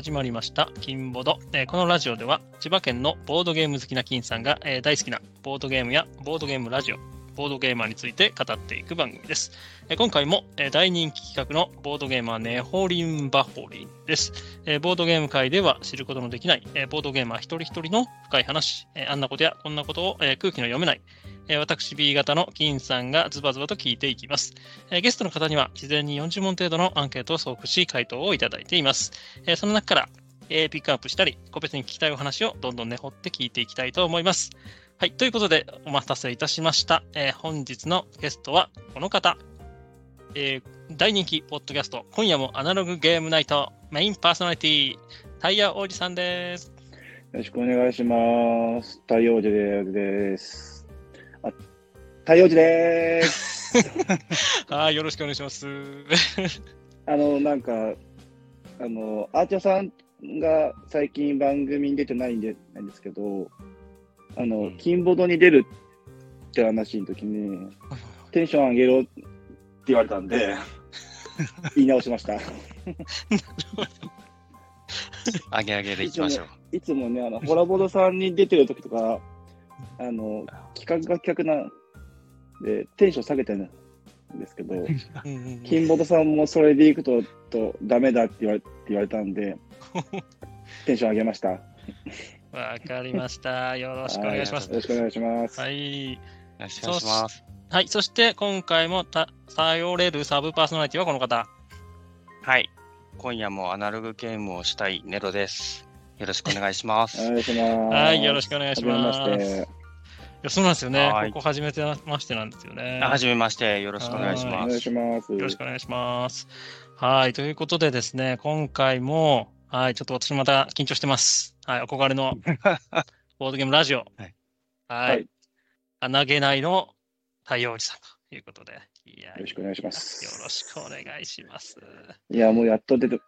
始まりました、金ボード、えーこのラジオでは、千葉県のボードゲーム好きな金さんが、えー大好きなボードゲームやボードゲームラジオ、ボードゲーマーについて語っていく番組です。え今回も、え大人気企画のボードゲーマーネホリンバホリンです。えボードゲーム界では知ることのできない、えボードゲーマー一人一人の深い話、えあんなことやこんなことを、え空気の読めない、え私 B 型の金さんがズバズバと聞いていきます。えゲストの方には事前に40問程度のアンケートを送付し、回答をいただいています。えその中から、えピックアップしたり、個別に聞きたいお話をどんどん根掘って聞いていきたいと思います。はい。ということで、お待たせいたしました。えー本日のゲストはこの方。えー大人気ポッドキャスト、今夜もアナログゲームナイトメインパーソナリティ、タイヤ王子さんです。よろしくお願いします。太陽寺です。あ、太陽寺です。はい、よろしくお願いします。あの、なんか、あの、アーチャーさんが最近番組に出てないんで、なんですけど、あの、うん金ボードに出るって話の時に、テンション上げろって言われたんで、言い直しました。あげあげでいきましょう。いつもね、あの、ホラボードさんに出てる時とか、あの、企画が企画なんで、テンション下げてるんですけど、金本さんもそれでいくと、とダメだって言われって言われたんで、テンション上げました。よわかりました。よろしくお願いします。ろしくお願いします。はい。よろしくお願いします。はい。そして、今回もた頼れるサブパーソナリティはこの方。はい。今夜もアナログゲームをしたいネロです。よろしくお願いします。お願いします。はい。よろしくお願いします。いやそうなんですよね。はいここ初めてましてなんですよね。あはじめまして、よろしくお願い。します。よろしくお願いします。はい。ということでですね、今回も、はい、ちょっと私また緊張してます。はい。憧れのボードゲームラジオ。はい。はい。はい穴げないの太陽おじさんということで。いやよろしくお願いしますよろしくお願いします。いや、もうやっと出て、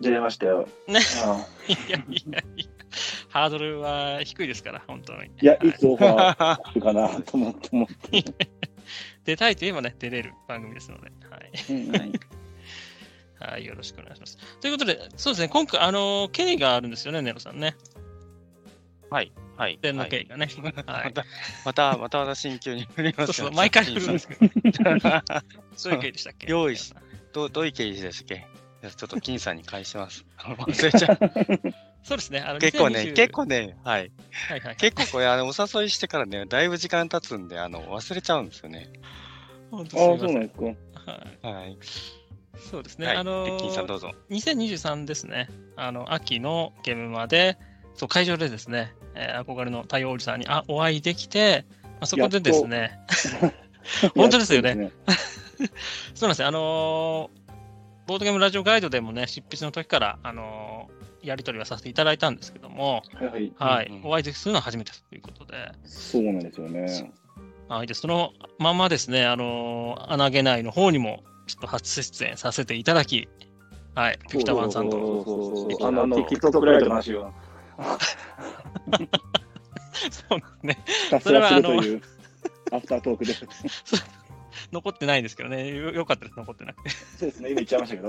出れましたよ。ね。あいやいやいや、ハードルは低いですから、本当に。いや、はいつオファー来るかなと思っても。出たいと言えばね、出れる番組ですので。はい。うんはいはい、よろしくお願いします。ということで、そうですね、今回、あの、経緯があるんですよね、ネロさんね。はい。はい。点のはい経緯がね。はい。また、また、また私に急に振りますよそうそう、毎回振るんですけど、そういう経緯でしたっけ？用意しどうどういう経緯でしたっけ？ちょっと金さんに返します。忘れちゃう。そうですね、あの結構ね、2020結構ね、はい。はいはい、結構これ、あの、お誘いしてからね、だいぶ時間経つんで、あの、忘れちゃうんですよね。本当ああ、そうなんですか。はいはい。そうですね、はい。あので金さんどうぞ。2023ですね、あの秋のゲームまで、そう会場でですね、えー憧れの太陽おじさんにあお会いできて、まあ、そこでですね、本当ですよね。そうなんですよ、あのーボードゲームラジオガイドでもね、執筆の時から、あのーやり取りはさせていただいたんですけども、はい、うんうん。お会いするのは初めてということで、そうなんですよね。はい、でそのままですね、あのー穴げないの方にも、ちょっと初出演させていただき、はい、ピピタワンさんと。そうそうそうピピタあの、TikTok ライトの話をそうですね。ひたすらするという、アフタートークで。そ残ってないんですけどね、よよかったです、残ってなくて。うですね、今言っちゃいましたけど。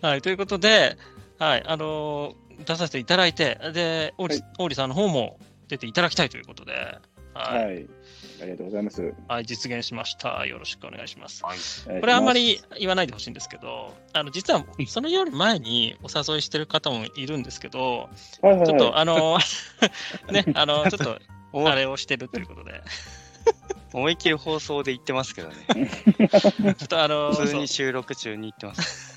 はい、ということで、はい、あのー出させていただいて、で、オーリ,、はオーリさんの方も出ていただきたいということで、はい、はい。ありがとうございます。はい実現しました。よろしくお願いします。はい。これあんまり言わないでほしいんですけど、あの実はそのより前にお誘いしてる方もいるんですけど、はいはいはい、ちょっとあの、ね、あの、ちょっとおあれをしてるということで、思いっきり放送で言ってますけどね。ちょっとあの、普通に収録中に言ってます。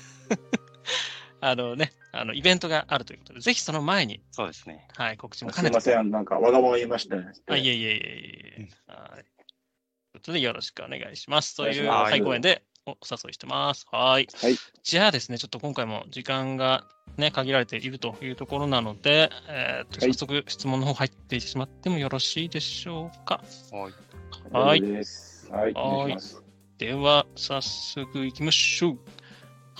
あのね、あのイベントがあるということで、ぜひその前に、そうですね。はい、告知も兼ねてすいません、なんかわがまま言いましたね。あ、いえいえいえいえ。はい。ということで、よろしくお願いします。というお願いします会公演でお誘いしてます。はい。はい。じゃあですね、ちょっと今回も時間がね、限られているというところなので、えーとはい早速質問の方入ってしまってもよろしいでしょうか？はい。はい。はい。では、早速いきましょう。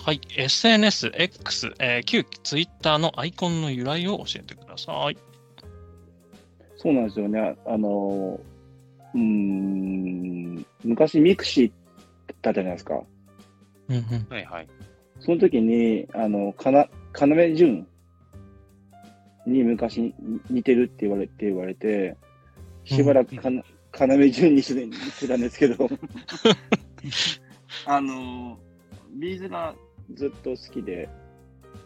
はい。SNS、X、えー旧 Twitter のアイコンの由来を教えてください。そうなんですよね。あの、うーん、昔 mixi だったじゃないですか。うんうん。はいはい。その時に、あの、かな、要潤に昔似てるって言われて、言われて、しばらくかな、要潤にしてしてたんですけど、あの、ビーズがずっと好きで、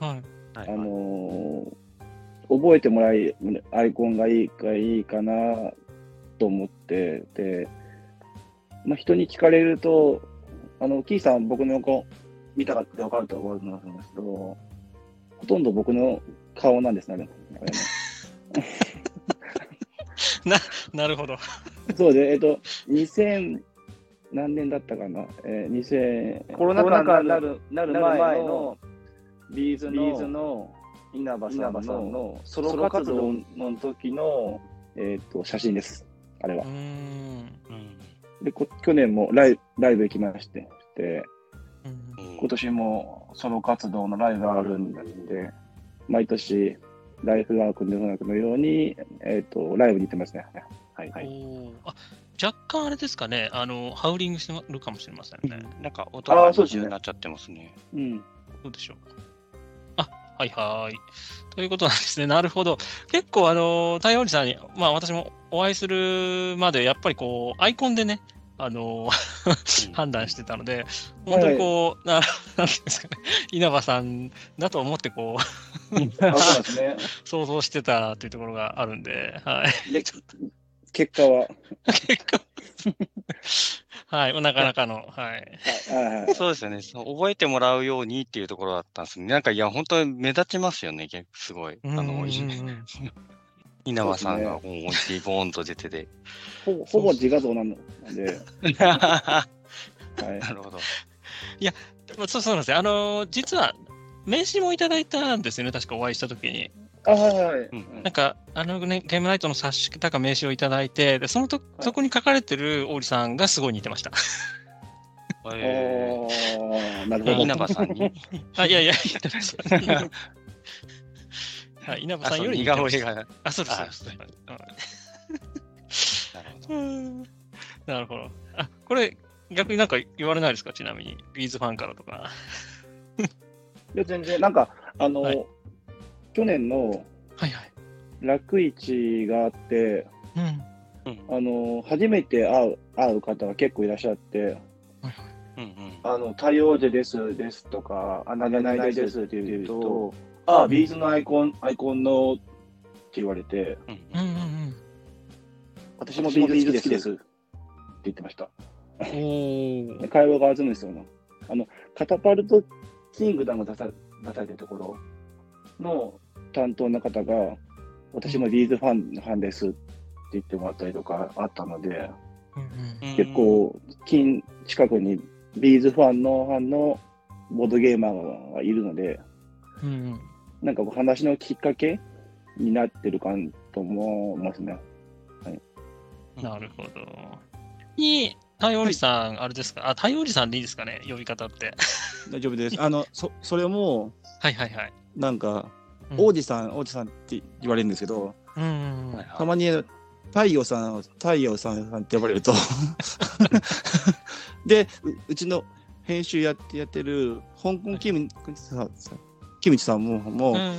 はい。はいあの覚えてもらい、アイコンがいいかいいかなと思って、で、まあ、人に聞かれると、あの、キーさん、僕の横見たかって分かると思うんですけど、ほとんど僕の顔なんですね、あれあれねなるほど。そうで、えっと、2000何年だったかな、えー、2000コロナ禍になるなる前の B'zの B'zの稲葉さんのソロ活動の時の、えっと写真です、あれは。でこ去年もライライブ行きまして、で今年もソロ活動のライブがあるんで、毎年、ライフワークののように、えっとライブに行ってますね。はい、はい。あ若干あれですかね、あの、ハウリングしてるかもしれませんね。なんか音があーそうですね二重になっちゃってますね。うん。どうでしょう。あ、はいはい。ということなんですね。なるほど。結構、あの、太陽さんに、まあ私もお会いするまで、やっぱりこう、アイコンでね、あの、判断してたので、本当にこう、ななんですかね、稲葉さんだと思って、こう。想像してたというところがあるんで、はい。で結果は、結構、はい、なかなかの、はい。はいはい。そうですよねそう。覚えてもらうようにっていうところだったんですね。なんか、いや、本当に目立ちますよね、結構すごい。あの、稲葉さんがもう思いっきりボーンと出てて。ほぼほぼ自画像なので、な はい。るほど。まあそうそうなんですよ。あの、実は、名刺もいただいたんですよね、確かお会いしたときに。あ、はいなんか、あのね、ゲームナイトの冊子だか名刺をいただいて、でそのと、そこに書かれてる王子さんがすごい似てました。えああ、なるー、ほど。稲葉さんに。あ、いやいや、稲葉さんにはい、稲葉あ、さんより似てまが。あ、そうです、そうあです。ほど。うんなるほど。あ、これ、逆になんか言われないですか？ちなみに。ビーズファンからとか。いや、全然、なんか、あの、はい去年のはいはい。楽市があって、うん。あの、初めて会う、会う方が結構いらっしゃって、うんうん。あの、太陽皇子です、ですとか、あ、なげないですって言うと、あ、 B'zのアイコン、アイコンのって言われて、うんうんうんうん。私も B'z好きですって言ってました。会話が弾むんですよね。あの、カタパルトキングダム出さ出されてるところの担当の方が、私も B'zファンファンですって言ってもらったりとかあったので、うんうん結構近近くにビーズファンのファンのボードゲーマーがいるので、うんうんなんか話のきっかけになってるかと思いますね。なるほど。に、太陽さん、あれですか？あ、太陽さんでいいですかね？呼び方って。大丈夫です。あの、そ、それも、はいはいはい。なんか、うん王子さん、王子さんって言われるんですけど、たまに、太陽さん、太陽さんって呼ばれると、でう、うちの編集やってやってる、香港キムさん、キムチさんも、もう、うん。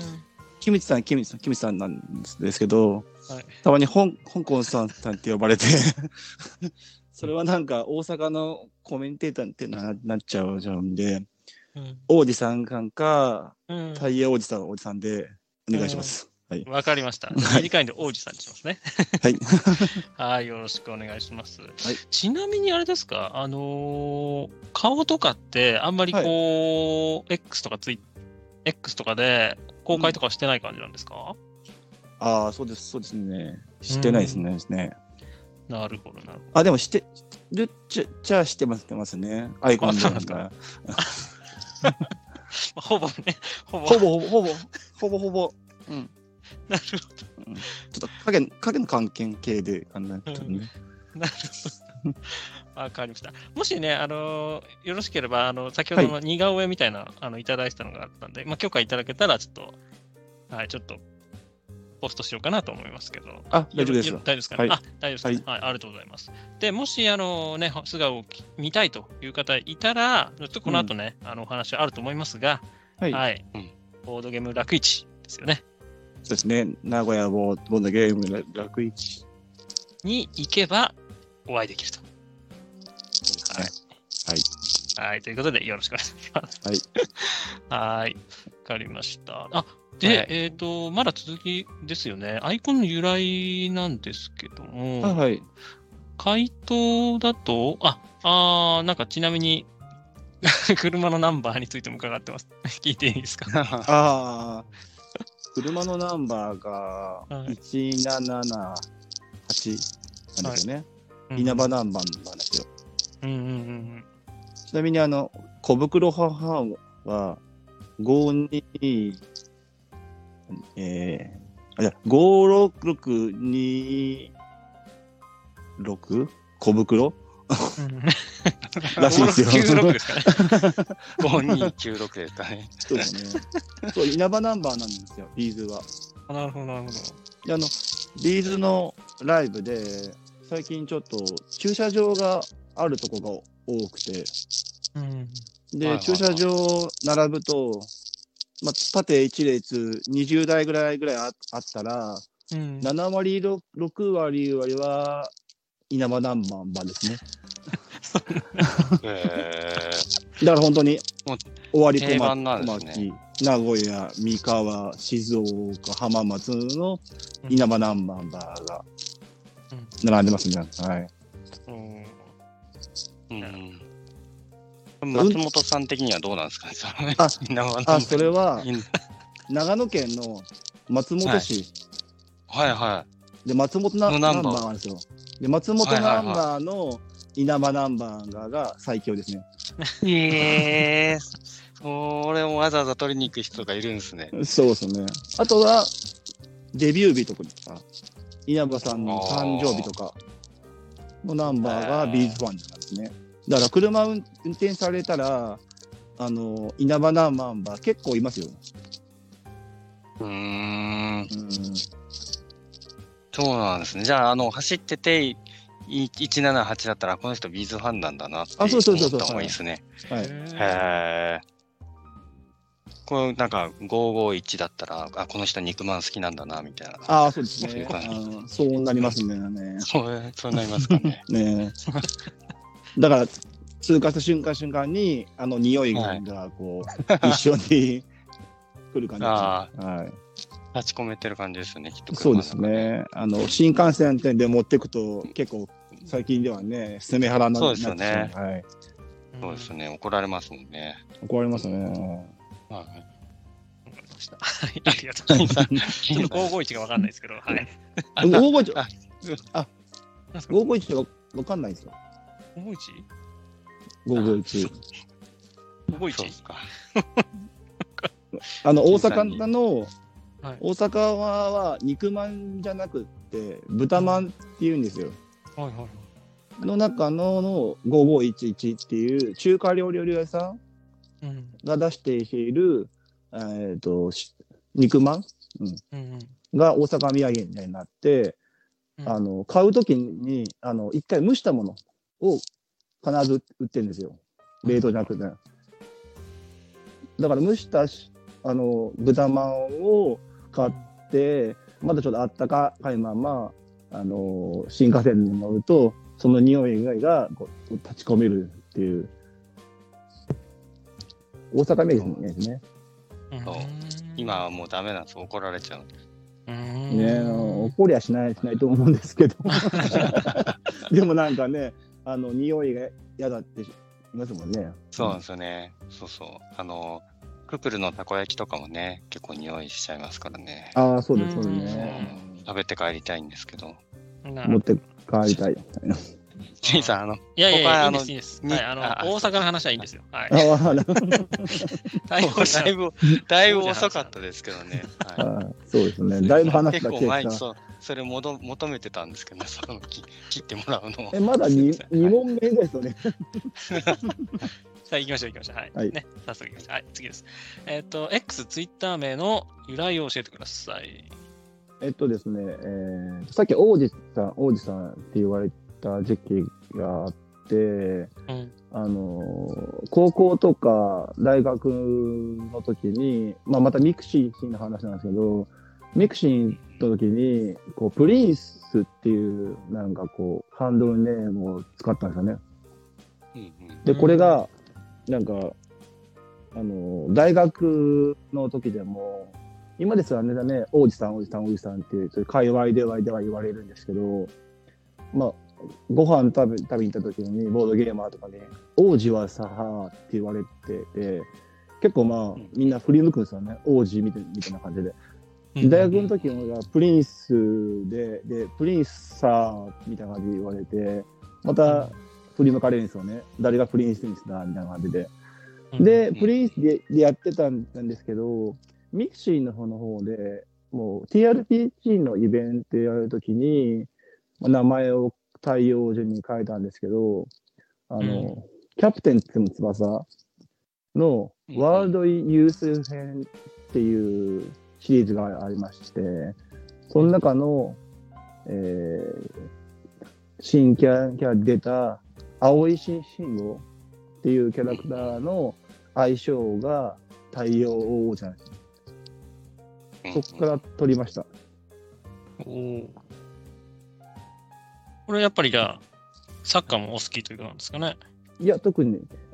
キムチさん、キムチさん、キムチさんなんですけど、はい。たまに香香港さんさんって呼ばれて、それはなんか大阪のコメンテーターってななっちゃうじゃうんで、うん王子さんかんか、うんタイヤ王子さん、王子さんでお願いします。はい。わかりました。い短いんで王子さんにしますね。はい。はい、よろしくお願いします。いちなみにあれですか、あのー顔とかってあんまりこう、X とかツイ X とかで公開とかしてない感じなんですか、ああ、そうです、そうですね。してないですね。ですねなるほど、なるほど。あ、でもしてるっちゃ、してます、してますね。アイコンなんですか ほぼね、ほぼ。ほぼ、ほぼ、ほぼ、ほぼ、ほぼ。うん。なるちょっと影の、影の関係系で考えてね。ほど。なるほど。わかりました。もしね、あのーよろしければ、あの、先ほどの似顔絵みたいな、あの、いただいてたのがあったんで、まあ、許可いただけたら、ちょっと、はい、ちょっと、ポストしようかなと思いますけど。あ、大丈夫ですよ。大丈夫ですかね？はいあ、大丈夫ですかね、はい。ありがとうございます。で、もし、あのね、素顔を見たいという方いたら、ちょっとこの後ね、あのお話あると思いますが、はい。はい。うんボードゲーム楽市ですよね。そうですね。名古屋ボードゲーム楽市。に行けばお会いできると。はい。はい。はい。ということで、よろしくお願いします。はい。はい。わかりました。あ、で、はいえっ、と、まだ続きですよね。アイコンの由来なんですけども、はいはい。回答だと、あ、あーなんかちなみに、車のナンバーについても伺ってます。聞いていいですか？ああ、車のナンバーがはい1778なんですよね。うん稲葉ナンバーなんですよ。うんうんうんちなみにあの、小袋母は52、えー、あ、じゃ5626小袋？うん。らしいですよ。96ですかね。5296ですかね。そうですね。そう、稲葉ナンバーなんですよ、 B'zは。あなるほど、なるほど。であの、 B'zのライブで、最近ちょっと駐車場があるとこが多くて、うん。で、はいはいはい駐車場並ぶと、まあ、縦1列20台ぐらいぐらいああったら、うん、7割、6, 6割割は稲葉ナンバーですね。えだから本当に終わり小ね名古屋、三河、静岡、浜松の稲葉ナンバーが並んでますね。はい。うんーうん。松本さん的にはどうなんですかね、あ稲葉のあ、それは いい長野県の松本市、はいはで松本ナンバーーなんですよ。で松本ナンバーの稲葉ナンバーが最強ですね。い。ええそれをわざわざ取りに行く人がいるんですね。そうですね。あとはデビュー日とか稲葉さんの誕生日とかのナンバーがビーズファンなんですね。だから車運運転されたらあの稲葉ナンバー結構いますよ。うーん。うんそうなんですね。じゃあ、あの、走ってて、い178だったら、この人ビーズファンなんだなってあそうそうそうそう思った方がいいですね。はい。へえ。これなんか551だったら、あ、この人肉まん好きなんだな、みたいな。ああ、そうですね。はいうんそうなりますね。ね そう、そうなりますかね。ねだから、通過した瞬間瞬間に、あの匂いがこう、一緒に来る感じですね。あはい。立ち込めてる感じですよね、きっと。そうです。ね。あの、新幹線店で持ってくと、結構、最近ではね、攻め腹なそうですよねはい。そうですね、怒られますもんね。怒られますね。はい。わかりました。はい、ありがとうございます。ちょっと551がわかんないですけど、はい。551、ああ、なんすか551ってわわかんないんですよ。551? 551。そう 551? ですか。あの、大阪の、はい大阪は肉まんじゃなくって、豚まんって言うんですよ。はいはいはい。の中のの5511っていう中華料理屋さんうん。が出している、えっとし肉まん？うんうん。が大阪土産になって、うんあの買うときにあの一回蒸したものを必ず売ってるんですよ冷凍じゃなくて、だから蒸したしあの豚まんを買ってまだちょっとあったかいままあの新幹線に乗るとその匂いがこう立ち込めるっていう大阪名物ですね。そう今はもうダメなんです。怒られちゃう。うん、ね怒りゃしないしないと思うんですけど でもなんかねあの匂いが嫌だって言いますもんね。そうなんですよね。そうそう。あの、ククルのたこ焼きとかもね、結構匂いしちゃいますからね。ああそうですそうですうんね。食べて帰りたいんですけど。な持って帰りたい。ジェイさん、あの、いやいやいや、いです、いいんです。にはい、あの、あ大阪の話はいいんですよ。はい。だいぶ、だいぶ遅かったですけどね。はいあそうですね。だいぶ話結構が消えた。前にそう、それもど求めてたんですけど、そのき切ってもらうのをえまだ 2, 二問目ですよね。さあ、行きましょう、行きましょう。はい。はいね、早速行きましょう。はい、次です。えっ、と、X、ツイッター名の由来を教えてください。えっとですね、えーさっき王子さん、王子さんって言われた時期があって、うん。あのー高校とか大学の時に、まあ、またミクシーの話なんですけど、ミクシーの時に、こう、プリンスっていう、なんかこう、ハンドルネームを使ったんですよね。で、これが、なんか、あのー大学の時でも、今ですらね、ね、王子さん、王子さん、王子さんっていう、そういう界隈ではでは言われるんですけど、まあ、ご飯食べ食べに行った時に、ボードゲーマーとかね、王子はさ、って言われてて、結構まあん、みんな振り向くんですよね、王子みたいみたいな感じで。うん大学の時はプリンスで、で、プリンスさーみたいな感じで言われて、また振り向かれるんですよね。誰がプリンスだみたいな感じで。で、うんプリンスででやってたんですけど、ミクシーの方の方で、もう TRPG のイベントやるときに、まあ名前を太陽順に変えたんですけど、あの、うんキャプテンつむ翼のうんワールドユース編っていうシリーズがありまして、その中の、えー新キャラキャラで出た青い信号っていうキャラクターの相性が太陽王者なんです。うんそこから取りました。おーこれやっぱりじゃあ、サッカーもお好きということなんですかね？いや、特に、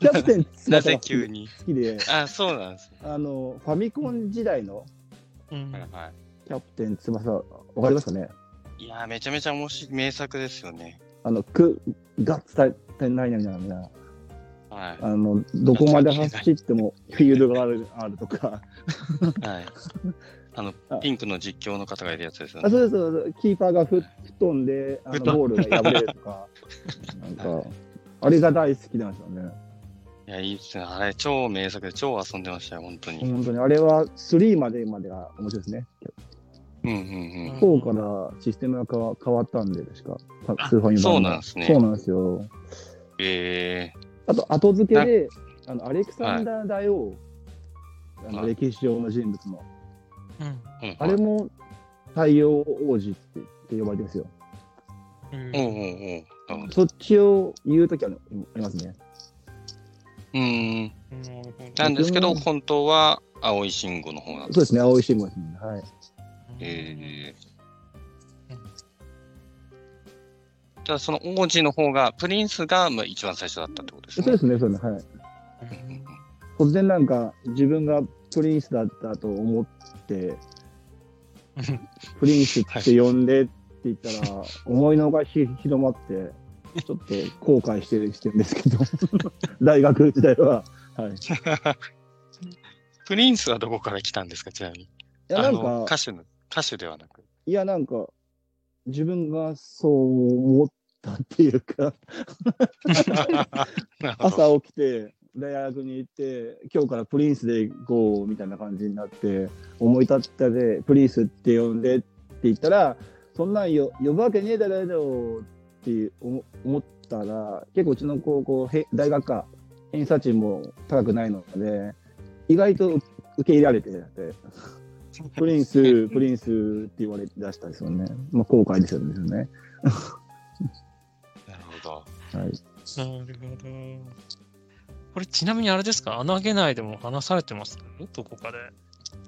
キャプテンなぜ急に？好きで、あ、そうなんですね。あの、ファミコン時代のキャプテン翼、わかりますかね？い。いやー、めちゃめちゃ面白い名作ですよね。あの、く、ガッツ対ないなみたいな。はい。あの、どこまで走ってもフィールドがあるあるとか。はい。あのあ、ピンクの実況の方がいるやつですよあね。そうそうです、キーパーがふ吹っ飛んで、あの吹っ飛んゴールが破れるとか、なんか、あれが大好きなんですよね。いや、いいっすね。あれ、超名作で超遊んでましたよ、本当に。本当に、あれは3までまでが面白いですね。うんうんうん。4からシステムが変わ変わったんで、確か、あスーファミそうなんですねそうなんですよ。えあと、後付けで、あのアレクサンダー大王、あのはい歴史上の人物の、あれも太陽王子ってって呼ばれてるんですよ。うんおうおうおうなるほどそっちを言うときはありますね。うーん。なんですけど、本当は青い信号の方なんです。そうですね、青い信号ですね。はい。えうんー。じゃあ、その王子の方が、プリンスがまあ一番最初だったってことですね。そうですね、そうですね。はい。うん突然なんか自分がプリンスだったと思って、プリンスって呼んでって言ったら、思いのがひ広まって、ちょっと後悔してるしてるんですけど、大学時代は。はい。い プリンスはどこから来たんですか、ちなみに？や、なんか、歌手の、歌手ではなく。いや、なんか、自分がそう思ったっていうか、朝起きて、大学に行って、今日からプリンスで行こうみたいな感じになって、思い立ったで、プリンスって呼んでって言ったら、そんなんよ呼ぶわけねえだろって思思ったら、結構うちの高校、へ大学か、偏差値も高くないので、意外と受け入れられてて、プリンス、プリンスって言われ出したんですよね。まあ、後悔ですよね。なるほど。はい。なるほど。これちなみにあれですか？穴げないでも話されてます？どこかで。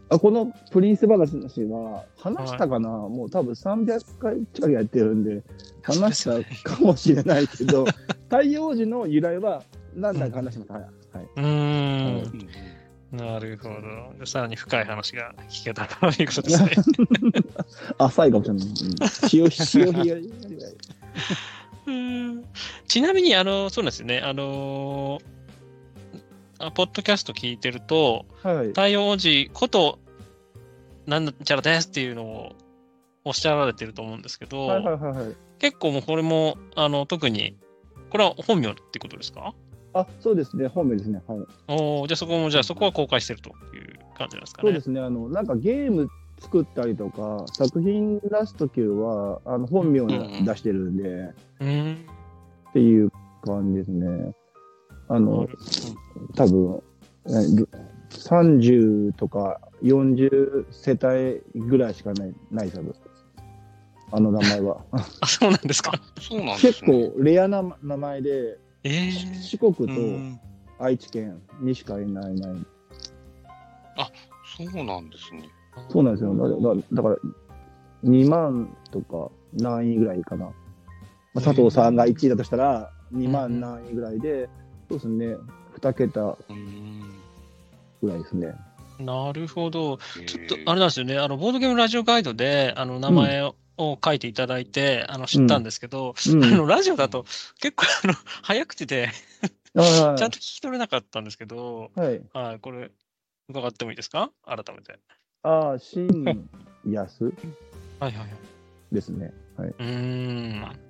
あこのプリンス話は、話したかな、もう多分300回近くやってるんで、話したかもしれないけど、太陽 時の由来は何だか話しました。はい。はい、うーん。うんなるほど。さらに深い話が聞けたということですね。浅いかもしれない。うん、潮 ちなみに、あの、そうなんですよね。あのあポッドキャスト聞いてると、はい。太陽王子こと、なんちゃらですっていうのをおっしゃられてると思うんですけど、はいはいはいはい。結構もうこれも、あの、特に、これは本名ってことですか？あ、そうですね。本名ですね。はい。おーじゃあそこも、じゃあそこは公開してるという感じなんですかね？そうですね。あの、なんかゲーム作ったりとか、作品出すときは、あの、本名うんうんで出してるんで、うーん。っていう感じですね。あの、多分、えル30とか40世帯ぐらいしかない、ないサブ。あの名前は。あ、そうなんですか。そうなんです結ね。構レアな名前で、ええ四国とうん愛知県にしかいないない。そうなんですね。そうなんですよ。だだだから、2万とか何位ぐらいかな。まあ、佐藤さんが1位だとしたら、2万何位ぐらいで、そうですね、2桁うん。ぐらいですね。なるほど。ちょっとあれなんですよね、あのボードゲームラジオガイドであの名前を,、書いていただいてあの知ったんですけど、うん。あのラジオだと結構あの早口であちゃんと聞き取れなかったんですけど、あはい。はい、これ伺ってもいいですか？改めて。ああ、新安 はいはいはい。ですね。はい。うー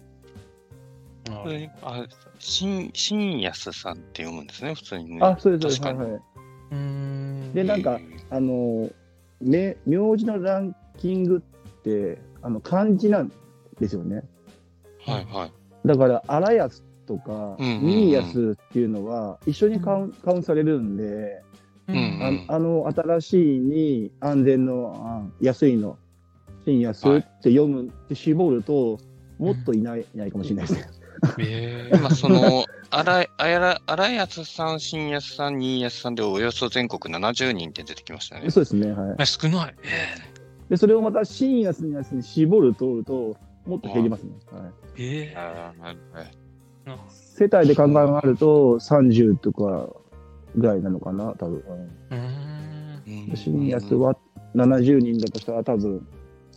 ん。これあ、新、新安さんって読むんですね、普通にね。あ、そうです、そうです。確かにはいはい。うーん。でなんかあの、ね、名字のランキングって、あの、漢字なんですよね。はいはい。だから、荒安とか、うんうんうん新安っていうのは、一緒にカウンカウントされるんで、ううんんああの、新しいに安全の、あ安いの、新安って読むって絞ると、もっといない,、いないかもしれないですね。えー今、その、荒い、あやら、荒安さん、新安さん、新安さんでおよそ全国70人って出てきましたね。そうですね。はい。え少ない。えで、それをまた新安に安に絞ると、ともっと減りますね。はい。ー、え世帯で考えると30とかぐらいなのかな、多分。うーん。うん新安は70人だとしたら多分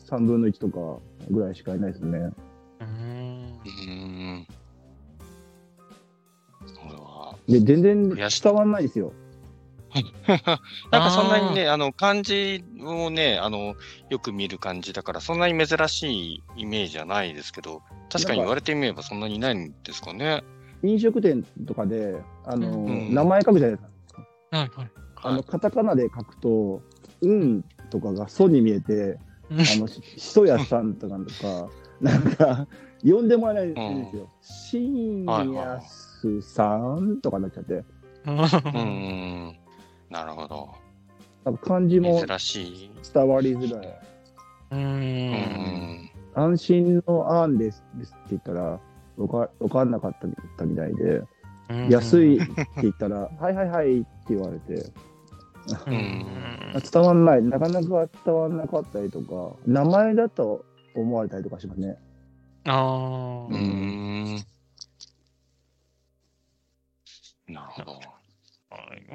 3分の1とかぐらいしかいないですね。で、全然伝わんないですよ。なんかそんなにね、あの漢字をねあの、よく見る感じだから、そんなに珍しいイメージはないですけど、確かに言われてみればそんなにないんですかね。飲食店とかで、あの、うん、名前書くじゃないですか。はい。あの、カタカナで書くと、うんとかがそに見えて、あの、ひとやさんとかとか、なんか、呼んでもらえないんですよ。深夜、はいはい3とかになっちゃって。うん、なるほど。なん漢字も伝わりづらい。うん。安心の案ですですって言ったら、わかわかんなかったみたいで、安いって言ったら、はいはいはいって言われて。伝わんない、なかなか伝わんなかったりとか、名前だと思われたりとかしますね。ああ。うん。なるほど。は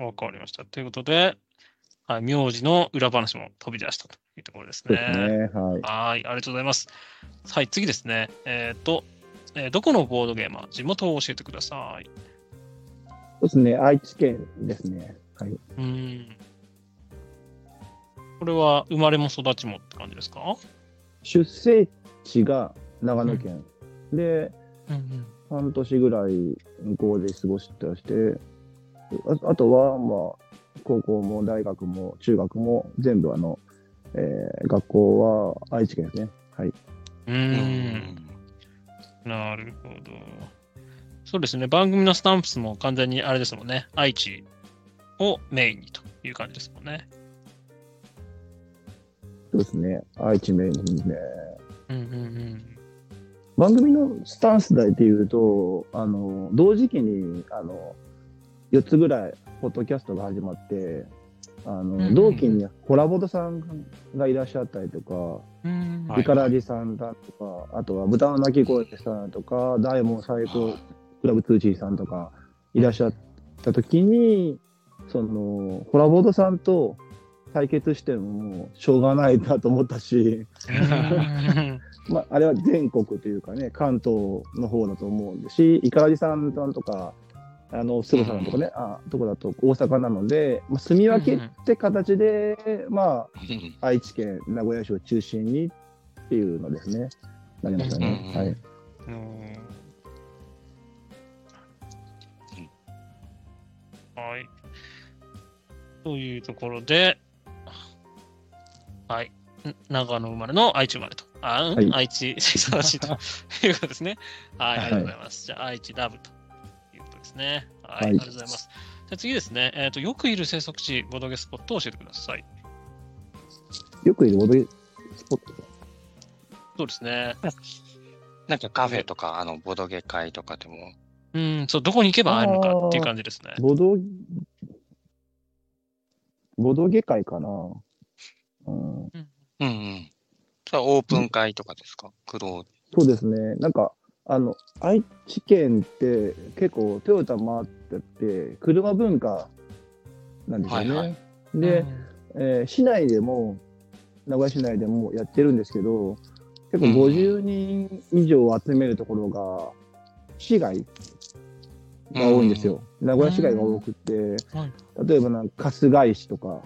い、わかりました。ということで、はい、名字の裏話も飛び出したというところですそうですね。ね。はい。はい、ありがとうございます。はい、次ですね。えっ、と、えーどこのボードゲーマー、地元を教えてください。そうですね。愛知県ですね。はい。うーん。これは生まれも育ちもって感じですか？出生地が長野県。で、うんうん。半年ぐらい向こうで過ごしたして、ああとは、まあ、高校も大学も中学も全部あの、えー学校は愛知県ですね。はい。うん。なるほど。そうですね。番組のスタンプスも完全にあれですもんね。愛知をメインにという感じですもんね。そうですね。愛知メインですね。うんうんうん。番組のスタンスで言うと、あの、同時期に、あの、4つぐらい、ポッドキャストが始まって、あの、うん。うん同期にホラボドさんがいらっしゃったりとか、うん。はいイカラジさんだとか、あとは豚の鳴き声さんとか、大門最高クラブツーチーさんとかいらっしゃった時に、その、ホラボードさんと対決してもしょうがないなと思ったし、うんまあ、あれは全国というかね、関東の方だと思うんですし、イカラジさんとか、あの、菅さんとかね、あとこだと大阪なので、まあ、住み分けって形で、まあ、うん愛知県、名古屋市を中心にっていうのですね。なりましたね。うんはい。うんはい。というところで、はい。ん長野生まれの愛知生まれと。あ、うん？はい愛知 育ちということですね。はい、はいありがとうございます。じゃあ、愛知ラブということですね。はい、はいありがとうございます。じゃあ次ですね、えっ、と、よくいる生息地、ボドゲスポットを教えてください。よくいるボドゲスポット？そうですね。なんかカフェとか、あの、ボドゲ会とかでも。うん、そう、どこに行けば会えるのかっていう感じですね。ボド、ボドゲ会かな。うん、うんうん。それはオープン会とかですか？そうですね。なんか、あの、愛知県って結構トヨタ回ってて、車文化なんですよね。はいはい。で、えー市内でも、名古屋市内でもやってるんですけど、結構うん。50人以上集めるところが、市外が多いんですよ。名古屋市外が多くて、はい。例えばなんか春日井市とか、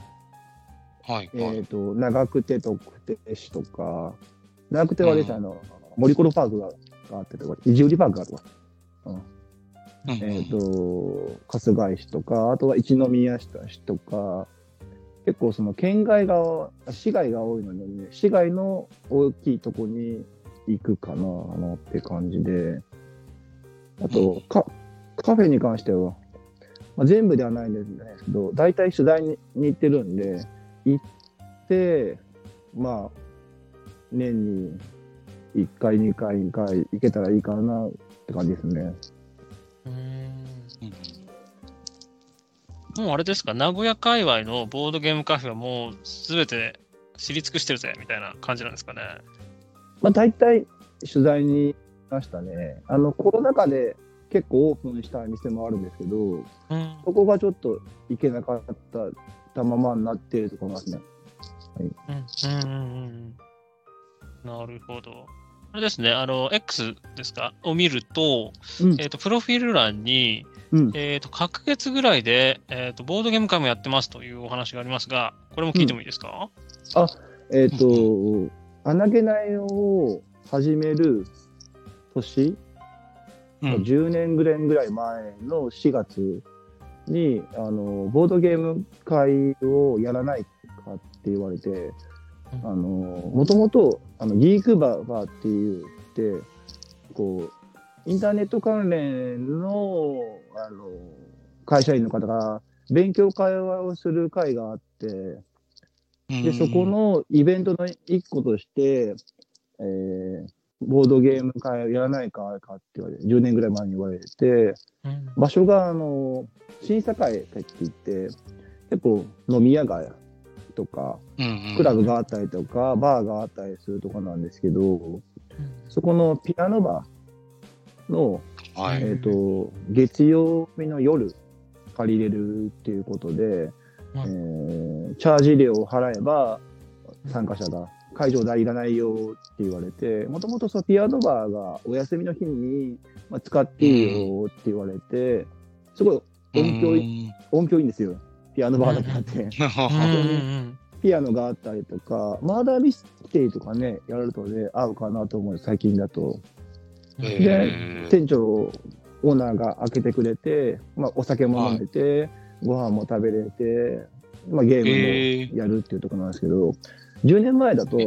はいはい。えっ、と、長久手特定市とか、長久手はです、うん。あの、森コロパークががあってとか、維持売りパークがあるとか、うん。えっ、と、春日井市とか、あとは一宮市とか、結構その県外が、市外が多いので、ね、市外の大きいとこに行くかな、なって感じで、あと、かカフェに関しては、まあ、全部ではないんですけど、大体取材にに行ってるんで、行って、まあ、年に1回、2回、2回行けたらいいかなって感じですね。うんうんもうあれですか、名古屋界隈のボードゲームカフェはもうすべて知り尽くしてるぜみたいな感じなんですかね？まあ、大体取材にましたね。あの、コロナ禍で結構オープンした店もあるんですけど、うん。そこがちょっと行けなかったたままになっているところなんですね。うんうんうんうん。なるほど。あれですね、あの、X ですか？を見ると、うん。えっ、と、プロフィール欄に、うん。えっ、と、各月ぐらいで、えっ、と、ボードゲーム会もやってますというお話がありますが、これも聞いてもいいですか、えっ、と、穴毛苗を始める年、うん。10年ぐらいぐらい前の4月に、あの、ボードゲーム会をやらないかって言われて、あの、もともと、あの、ギークバーって言って、こう、インターネット関連の、あの、会社員の方が勉強会話をする会があって、で、そこ、のイベントの一個として、えーボードゲーム会をやらないかかって言われて、10年ぐらい前に言われて、うん。場所が、あの、新堺って言って、結構飲み屋街とか、クラブがあったりとか、バーがあったりするとこなんですけど、そこのピアノバーの、はい。えっ、と、月曜日の夜借りれるっていうことで、えーチャージ料を払えば参加者が会場代いらないよって言われて、もともとそのピアノバーがお休みの日に、まあ、使っていいよって言われて、すごい音響いい、音響いいんですよ。ピアノバーだけあって。うん。ピアノがあったりとか、マーダーミステリーとかね、やるとね、合うかなと思う、最近だと。えー。店長、オーナーが開けてくれて、まあ、お酒も飲めて、ご飯も食べれて、まあ、ゲームもやるっていうところなんですけど、10年前だと、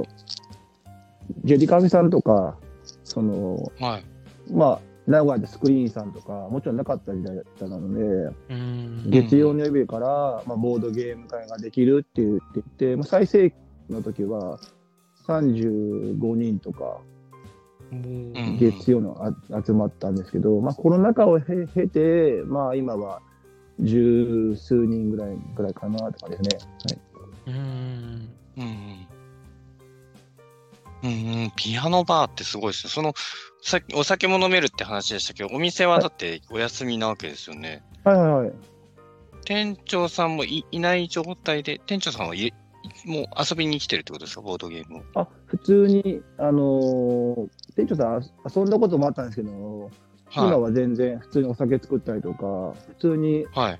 ジェリカミさんとか、その、はい。まあ、名古屋でスクリーンさんとか、もちろんなかった時代だったので、うん。月曜の夜から、まあ、ボードゲーム会ができるって言ってて、まあ、最盛期の時は35人とかうん。月曜のあ集まったんですけど、まあ、コロナ禍を経経て、まあ、今は十数人ぐらいぐらいかなとかですね。はい。うんうんうん。うんうん、ピアノバーってすごいですね。その、さっきお酒も飲めるって話でしたけど、お店はだってお休みなわけですよね。はいはいはい。店長さんもいいない状態で、店長さんはいもう遊びに来てるってことですか、ボードゲームを。あ普通に、あのー店長さんあ遊んだこともあったんですけど、今はは全然普通にお酒作ったりとか、普通にい。は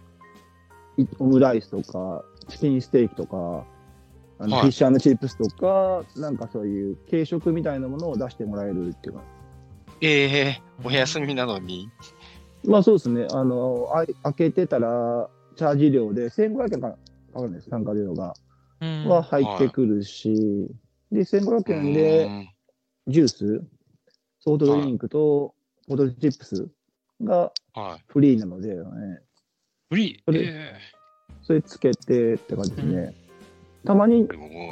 い。いオムライスとか、チキンステーキとか、あのはいフィッシュチップスとか、なんかそういう軽食みたいなものを出してもらえるっていうか。ええお休みなのに。まあそうですね。あの、あい開けてたら、チャージ料で1500円かかるんです、参加料が。うんは入ってくるし、で、1500円うでんジュース、ソフトドリンクとポテトチップスがはい。フリーなので、ね、フリー？それえそれつけてって感じですね。たまに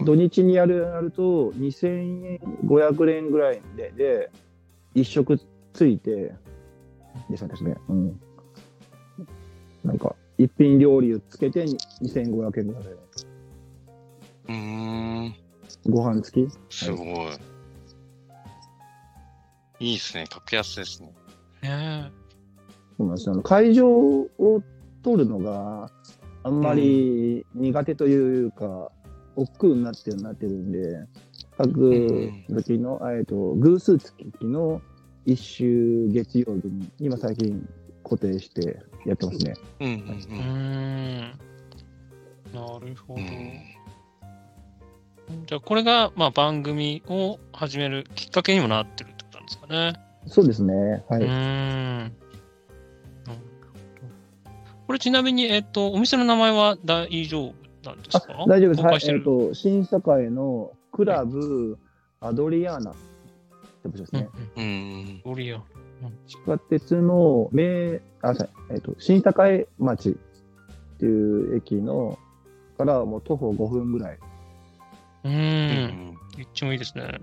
土日にやるやると2500円、500円ぐらいで、で、一食ついて、でしたですね。うん。なんか、一品料理をつけて2500円ぐらいで。うーん、ご飯付き？すごい。いいですね。格安ですね。そうなんですよ会場を取るのがあんまり苦手というか、億劫になってるなってるんで、各時の、えっと、偶数月の一週月曜日に、今最近固定してやってますね。うんうんうん。なるほど。じゃあ、これが、まあ、番組を始めるきっかけにもなってるってことなん。ですかね。そうですね。はうーい。ん。これちなみに、えっ、と、お店の名前は大丈夫なんですあか大丈夫です。はい。えっ、と、新堺のクラブアドリアーナって場所ですね。うんうん。うん。ドリア。地下鉄の名、あ、えっ、と、新栄町っていう駅の、からもう徒歩5分ぐらい。うんん。めっちゃいいですね。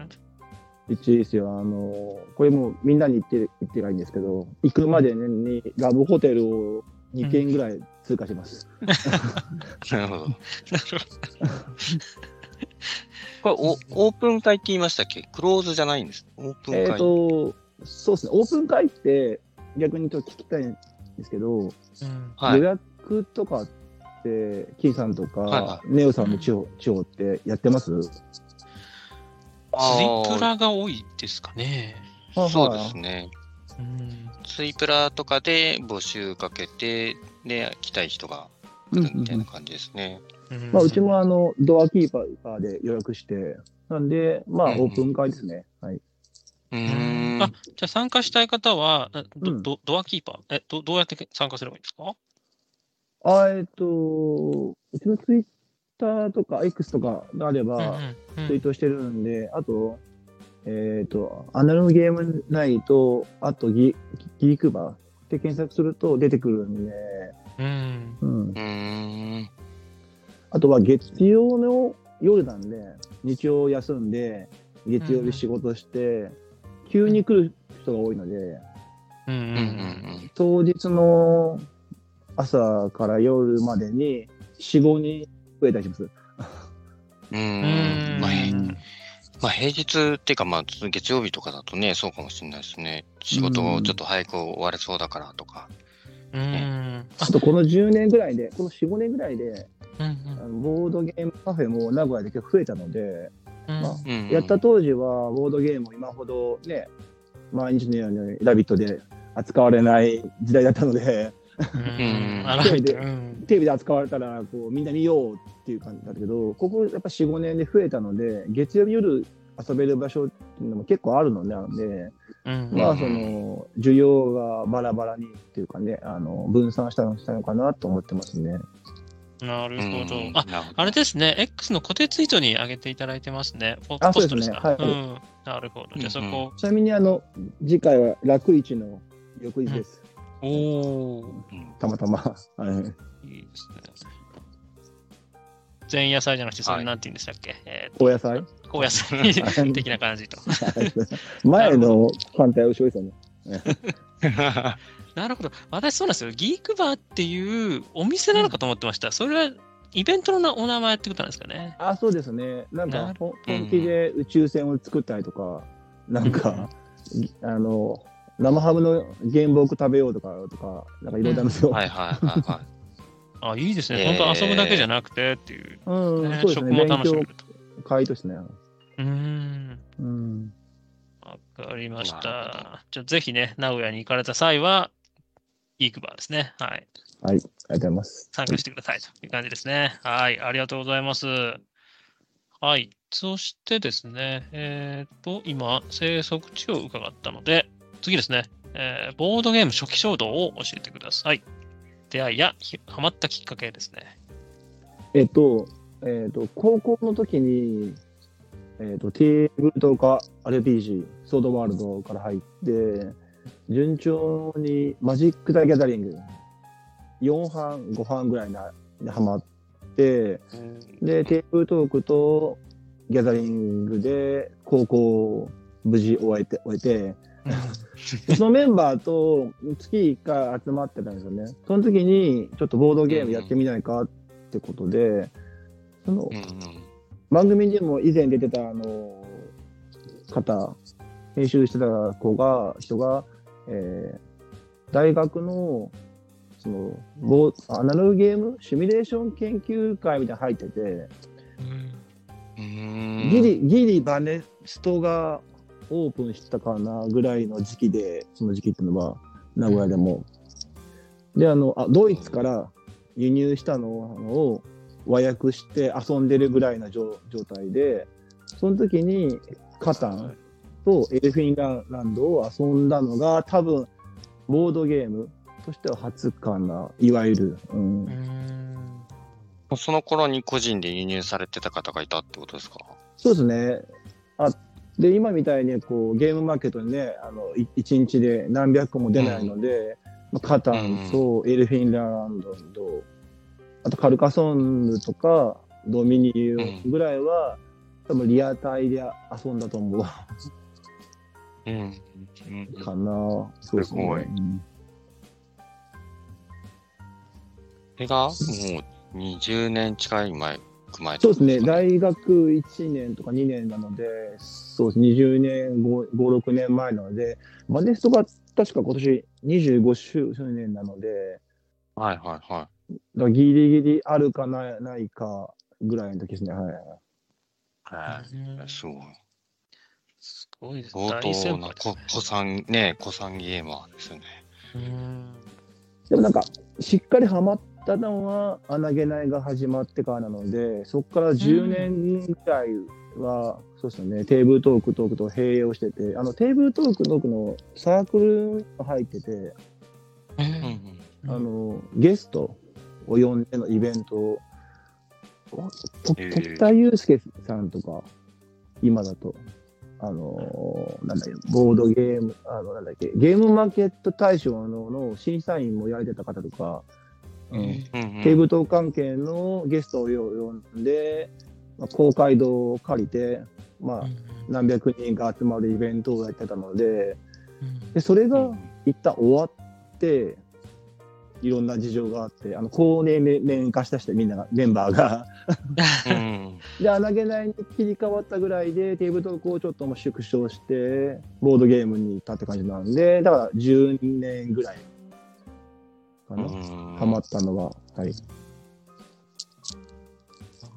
一位ですよ。あの、これもうみんなに言って、言ってないんですけど、行くまでにラブホテルを2軒ぐらい通過します。なるほど。なるほど。これお、オープン会って言いましたっけ？クローズじゃないんです。オープンえっ、会。と、そうですね。オープン会って逆にちょっと聞きたいんですけど、うん。はい予約とかって、金さんとか、はいはネオさんの地方地方ってやってます？ツイプラが多いですかね。そうですね。うん。ツイプラとかで募集かけて、で、来たい人が来るみたいな感じですね。うんまあ、うちもあの、ドアキーパーで予約して、なんで、まあ、うんオープン会ですね。はい。うーん。あ、じゃあ参加したい方は、えどうんどドアキーパー？えど、どうやって参加すればいいんですか？あ、えっ、と、うちのツイッターとか X とかがあれば、ツイートしてるんで、あと、えっ、と、アナログゲームナイト、あとギギークバーって検索すると出てくるんで、うん。うんう。ーん。あとは月曜の夜なんで、日曜休んで、月曜日仕事して、急に来る人が多いので、うん。うんうんうん当日の朝から夜までに4、5人増えたりします。うん。まあ、平日っていうか、まあ、月曜日とかだとね、そうかもしれないですね。仕事をちょっと早く終われそうだからとか。うん。あとこの10年ぐらいで、この4、5年ぐらいで、うんあのボードゲームカフェも名古屋で結構増えたので、うんまあうん。やった当時はボードゲームを今ほどね、毎日のように「ラビット!」で扱われない時代だったので、テレビで扱われたらこうみんな見ようっていう感じだけど、ここやっぱ4、5年で増えたので、月曜日夜遊べる場所っていうのも結構あるので、なんで、うんまあその需要がバラバラにっていうかね、あの分散したのしたのかなと思ってますね。なるほどうん。あ、あれですね。X の固定ツイートに上げていただいてますね。ポあポストですか。そうですねはいうん。なるほど。じゃあそこ。ちなみにあの次回は楽市の翌日です。おおうんたまたま。はいー。いいですね。全野菜じゃなくて、そはいれなんて言うんでしたっけ、えお野菜？ー、高野菜 的な感じと。前の反対後ろですよね。なるほど。私そうなんですよ。ギークバーっていうお店なのかと思ってました。それはイベントのなお名前ってことなんですかね。あ、そうですね。なんかほ本気で宇宙船を作ったりとか、なんか、あの、生ハムの原木食べようとか、とか、なんかいろいろあるんですよ。はいはいはいはい。あ、いいですね。えー本当遊ぶだけじゃなくてっていう。うん、ねそうですね。食も勉強楽しめると。会としてね。うーん。うん。わかりました。じゃあぜひね、名古屋に行かれた際は、ギークバーですね。はい。はい、ありがとうございます。参加してくださいという感じですね。はい、ありがとうございます。はい、そしてですね、えっ、と、今、生息地を伺ったので、次ですね、えーボードゲーム初期衝動を教えてください。出会いやひハマったきっかけですね。えっと、えっと、高校の時に、えっと、テーブルとか RPG、ソードワールドから入って、順調にマジック・ザ・ギャザリング4班、5班ぐらいなでハマって、で、テーブルトークとギャザリングで高校を無事終えて、終えて、でそのメンバーと月1回集まってたんですよね。その時にちょっとボードゲームやってみないかってことで、その番組にも以前出てたあの方、編集してた子が、人が、えー大学のそのボーアナログゲームシミュレーション研究会みたいなの入ってて、ギリ、ギリバネストがオープンしてたかなぐらいの時期で、その時期っていうのは、名古屋でも。で、あの、あドイツから輸入したのを和訳して遊んでるぐらいな状状態で、その時にカタンとエルフィンランドを遊んだのが多分、ボードゲームとしては初かな、いわゆる。うんその頃に個人で輸入されてた方がいたってことですか？そうですね。あで、今みたいにこうゲームマーケットにね、あのい1日で何百個も出ないので、まあカタンとエルフィンランドと、あとカルカソンヌとかドミニオンぐらいは、多分リアタイで遊んだと思う。うん。うん。かな。そうですね。すごい。うん。それがもう20年近い前、前そうですね。か大学1年とか2年なので、そうです。20年、5、5 6年前なので、バネストが確か今年25周年なので、はいはいはだからギリギリあるかなないかぐらいの時ですね。はい。い。はい。すごい。すごいです。相大先当なこ輩ですね子さん、ね、子さんゲーマーですよね。うんでもなんか、しっかりハマったのは、穴げないが始まってからなので、そこから10年ぐらいは、そうですよね、テーブルトークトークと併用してて、あの、テーブルトークトークのサークルに入ってて、うんあの、ゲストを呼んでのイベントを、徳田祐介さんとか、今だと、あのなんだっけ、ボードゲーム、あの、なんだっけ、ゲームマーケット大賞のの審査員もやられてた方とか、うん。うんうん。テーブルトーク関係のゲストを呼んで、まあ、公会堂を借りて、まあ、何百人が集まるイベントをやってたので、でそれがうん。一旦終わって、いろんな事情があって、あの高年齢化したしてみんなが、メンバーが。うん。で、穴げないに切り替わったぐらいで、テーブルトークをちょっともう縮小して、ボードゲームに行ったって感じなんで、だから12年ぐらいかな、うんハマったのは。はい。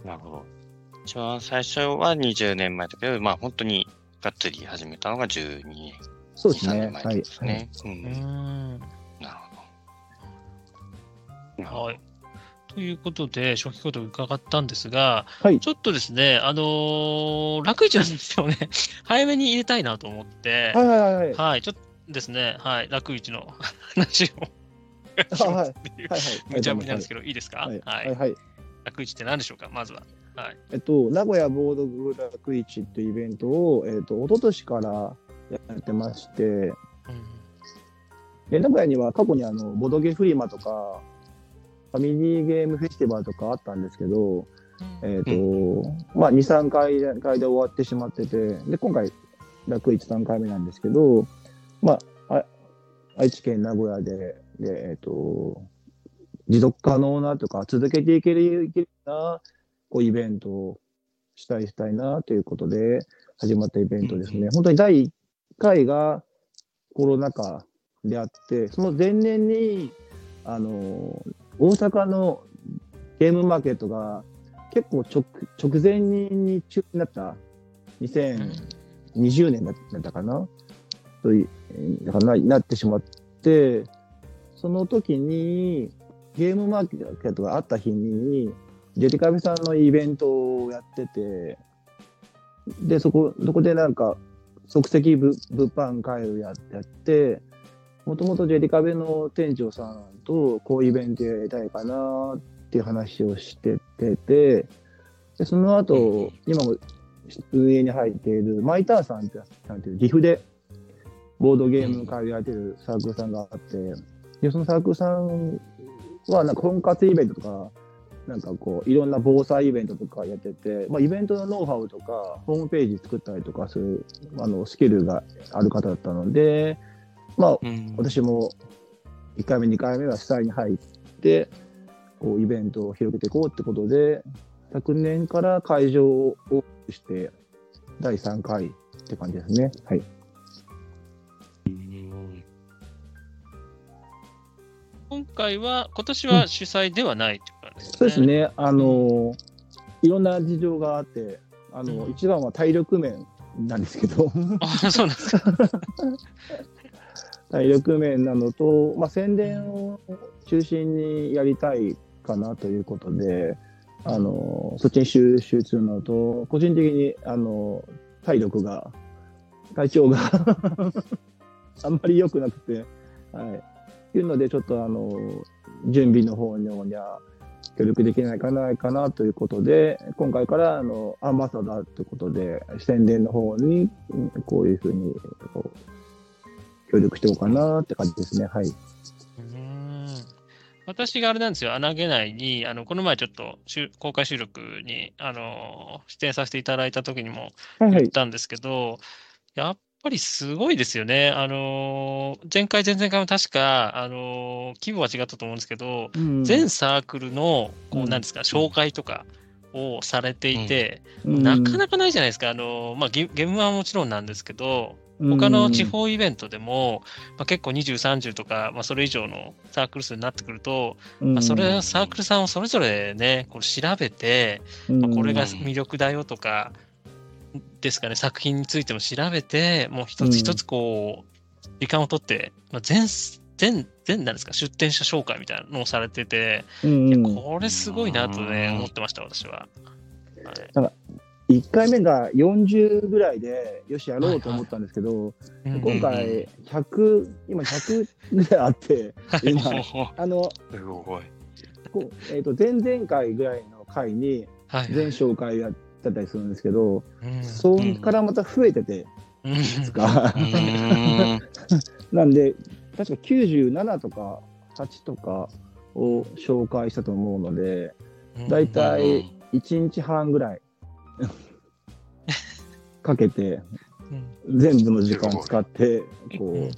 なるほど。一番最初は20年前だけど、まあ本当にがっつり始めたのが12年、3そうですね。年前はい。ですね。うんうんなるほど。はい。ということで、初期ことを伺ったんですが、はいちょっとですね、あのー楽市なんですよね。早めに入れたいなと思って、はいはいはいはい。はい、ちょっとですね、はい、楽市の話を。あはいっていうはいはい。無茶ぶりなんですけど、いいですか？はい。ははいい。はい。楽市って何でしょうか、まずは。はい。えっと、名古屋ボードグラク市っていうイベントを、えっと、一昨年からやってまして、うんで名古屋には過去にあの、ボドゲフリマとか、ファミリーゲームフェスティバルとかあったんですけど、えっ、と、まあ、2、3回で回で終わってしまってて、で、今回、楽市3回目なんですけど、まあ、あ愛知県名古屋で、で、えっ、と、持続可能なとか、続けていけるいけるような、こう、イベントをしたいしたいな、ということで、始まったイベントですね。本当に第1回がコロナ禍であって、その前年に、あの、大阪のゲームマーケットが結構直直前に中になった2020年だったかな？といからななってしまって、その時にゲームマーケットがあった日に、ジェリカベさんのイベントをやってて、で、そこ、そこでなんか、即席物物販会をやって、もともとジェリカベの店長さんとこういうイベントやりたいかなっていう話をしててて、でその後、今も運営に入っているマイターさんっていう岐阜でボードゲーム会をやってるサークルさんがあって、でそのサークルさんは、なんか婚活イベントとか、なんかこう、いろんな防災イベントとかやってて、まあ、イベントのノウハウとか、ホームページ作ったりとかする、あの、スキルがある方だったので、まあ、うん私も1回目、2回目は主催に入って、こうイベントを広げていこうってことで、昨年から会場をオープンして、第3回って感じですね。はい。今回は、今年は主催ではないということなんですね。そうですね。あの、いろんな事情があって、あの、うん一番は体力面なんですけど、あ、そうなんですか。体力面なのと、まあ、宣伝を中心にやりたいかなということで、あの、そっちに集集するのと、個人的に、あの、体力が、体調が あんまり良くなくて、はい。いうので、ちょっとあの、準備の方には協力できないかないかなということで、今回からあのアンバサダーということで、宣伝の方にうんこういうふうにこう協力していこうかなって感じですね。はい。私があれなんですよ、穴げないに、あのこの前ちょっと公開収録にあの出演させていただいた時にもはいはい。言ったんですけど、やっぱりすごいですよね。あの前回、前々回も確か、あの規模は違ったと思うんですけど、うん。全サークルのこううん。なんですか、紹介とかをされていて、うん。なかなかないじゃないですか。あのまあ、ゲゲームはもちろんなんですけど、他の地方イベントでも、まあ、結構20、30とか、まあ、それ以上のサークル数になってくると、うん、まあ、それはサークルさんをそれぞれね、こう調べて、まあ、これが魅力だよとか、ですかね、作品についても調べて、もう一つ一つこう、時間を取って、まあ、全、全、全なんですか、出展者紹介みたいなのをされてて、うん、いやうんこれすごいなとね、うん。思ってました、私は。はい。1回目が40ぐらいで、よし、やろうと思ったんですけど、うん。今回100、今100ぐらいあって、今、あの、すごい。こうえー、と前々回ぐらいの回にはい全紹介やってたりするんですけど、うん。そこからまた増えてて、か。なんで、確か97とか8とかを紹介したと思うので、だいたい1日半ぐらい かけて、うん。全部の時間使って、こ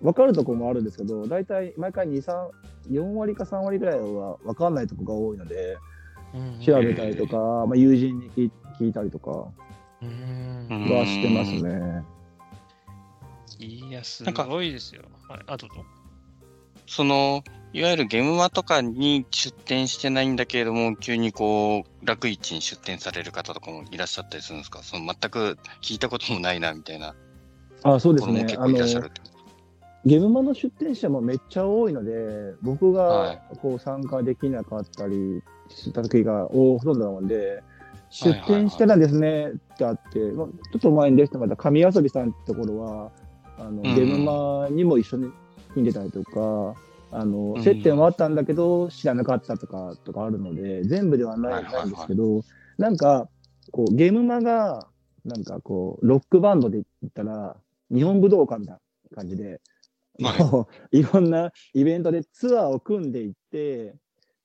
う、分かるところもあるんですけど、大体毎回2、3、4割か3割ぐらいは分かんないところが多いので、うん調べたりとか、まあ、友人に聞い聞いたりとかうんうんはしてますね。いや、すなんかごいですよ。はい、あとと。その、いわゆるゲームマとかに出店してないんだけれども、急にこう、楽市に出店される方とかもいらっしゃったりするんですか？その全く聞いたこともないな、みたいな。あそうですねあの結構いらっしゃるってことゲームマの出店者もめっちゃ多いので、僕はいがこう参加できなかったりした時がほとんどなので、出店してたんですねってあって、まあちょっと前に出てもらった神遊びさんってところは、あのん。ゲームマにも一緒に来てたりとか、あのうん。接点はあったんだけど、知らなかったとかとかあるので、全部ではない,、んですけど、なんかこうゲームマが、なんかこう、ロックバンドで言ったら、日本武道館みたいな感じで、はい。いろんなイベントでツアーを組んでいって、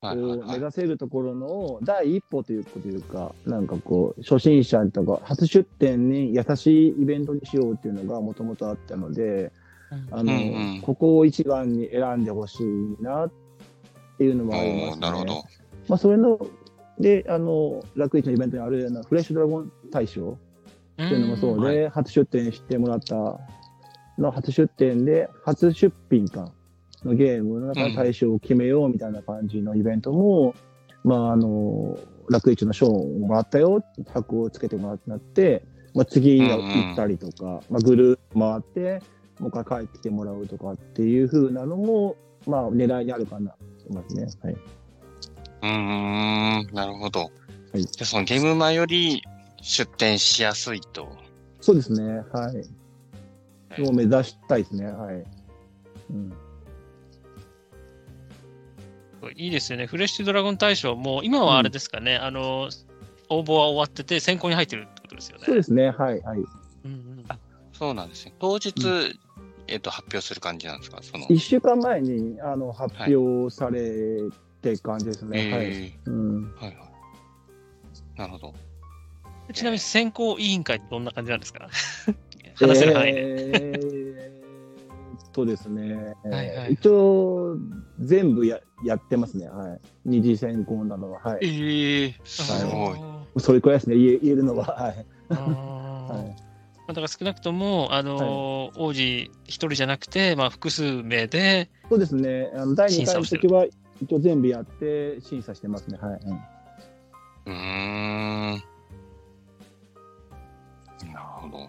こはいはいうはい。目指せるところの第一歩というこというか、なんかこう、初心者とか、初出店に優しいイベントにしようっていうのがもともとあったので、あの、うんうん。ここを一番に選んでほしいなっていうのもありますね。なるほど。まあ、それの、で、あの、楽市のイベントにあるようなフレッシュドラゴン大賞っていうのもそうで、初出展してもらったの初出展で、初出品かのゲームの中の大賞を決めようみたいな感じのイベントも、まあ、あの、楽市の賞をもらったよ、箱をつけてもらってなって、まあ、次行ったりとか、まあ、ぐるっと回って、もう一回帰ってきてもらうとかっていう風なのも、まあ、狙いにあるかなと思いますね。はい。うーん、なるほど。いじゃあそのゲームマより出店しやすいと。そうですね。はい。を目指したいですね。はい。うん。いいですよね。フレッシュドラゴン大賞も、今はあれですかね、あの、応募は終わってて、選考に入ってるってことですよね。そうですね。はい。はい。うんうんそうなんですね。当日、えっ、と、発表する感じなんですか？その。1週間前にあの発表されて感じですね。はい。えうん、ーはいはい。なるほど。ちなみに選考委員会ってどんな感じなんですか？話せる範囲で。えーっとですね、はいはい一応全部ややってますね。はい。二次選考なのは、はい。ええすごい。それくらいですね、言え言えるのは。はい。はいまあだから少なくとも、あのー王子一人じゃなくて、まあ、複数名で、そうですね。あの第2回の時は一応全部やって審査してますね。はい。うん。なるほど。は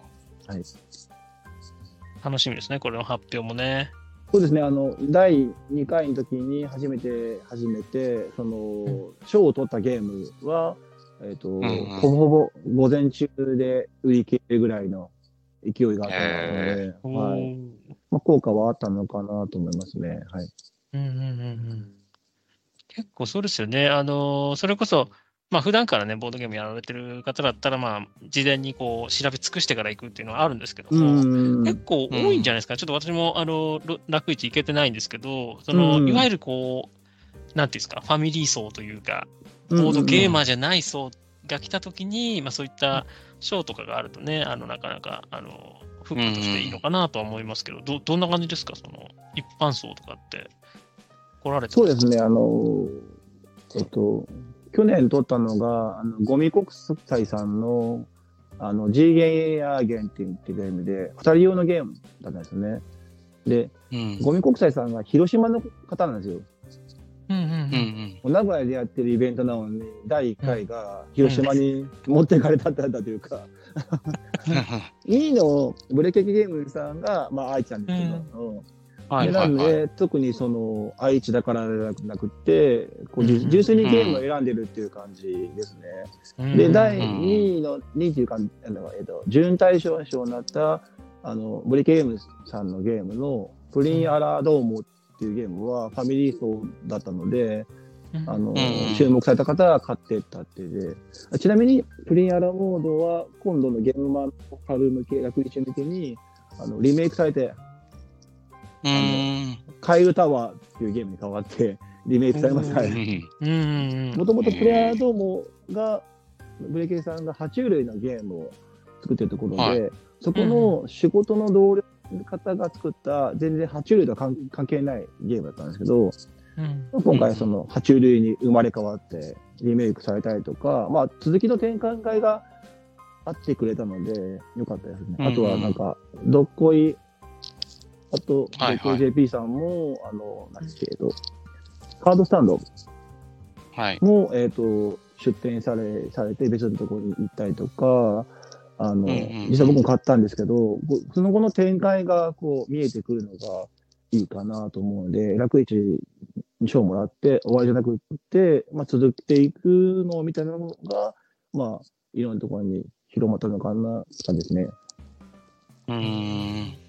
い、楽しみですね、これの発表もね。そうですね。あの第2回の時に初めて始めて、その賞を取ったゲームは、えっ、と、んうんほぼほぼ午前中で売り切れるぐらいの勢いがあったので、はい。まあ、効果はあったのかなと思いますね。はい。うんうんうんうん結構そうですよね。あのーそれこそ、まあ普段からね、ボードゲームやられてる方だったら、まあ、事前にこう、調べ尽くしてから行くっていうのはあるんですけども、ん結構多いんじゃないですか、ちょっと私も、あの、ろ楽市行けてないんですけど、その、うんいわゆるこう、なんていうんですか、ファミリー層というか、ボードゲーマーじゃない層が来たときに、まあそういった賞とかがあるとね、あの、なかなか、あの、フックとしていいのかなとは思いますけど、ど、どんな感じですか、その、一般層とかって、来られてそうですね。あの、えっと、去年撮ったのが、あのゴミ国際さんの、あの、G ゲーヤーゲンっていうゲームで、二人用のゲームだったんですよね。で、うん。ゴミ国際さんが広島の方なんですよ。うんうんうんうん。名古屋でやってるイベントなのに、第1回が広島に持っていかれたってんだというか、2位のブレケキゲームさんが、まあ、愛知なんですけど、うんはい。ないので、特にその愛知だからではなくて、こううんうん純粋にゲームを選んでるっていう感じですね。うん。で、うん第2位の、2位というか、あのえっと、準対象賞になった、あの、ブリケゲームさんのゲームの、プリンアラドーモっていうゲームはファミリー層だったので、あの、ん注目された方が買ってったっていうで、ちなみに、プリンアラモードは、今度のゲームマン春向け、楽一向けに、あの、リメイクされて、カイルタワーっていうゲームに変わって、リメイクされます。はい。うん。うん。うん。もともとプレイヤードーモが、ブレケイさんが爬虫類のゲームを作ってるところで、はい。そこの仕事の同僚の方が作った全然爬虫類とは関関係ないゲームだったんですけど、うん。今回その爬虫類に生まれ変わってリメイクされたりとか、まあ続きの展開会があってくれたので、よかったですね。うん。あとはなんか、どっこい、あと、はいはい JP さんも、あの、何ですけど、カードスタンドはい。も、えっ、と、出店され、されて別のところに行ったりとか、あの、うんうん実際僕も買ったんですけど、その後の展開がこう見えてくるのがいいかなと思うので、楽市に賞もらって終わりじゃなくって、まあ続けていくのを見たのが、まあ、いろんなところに広まったのかな、感じですね。うーん。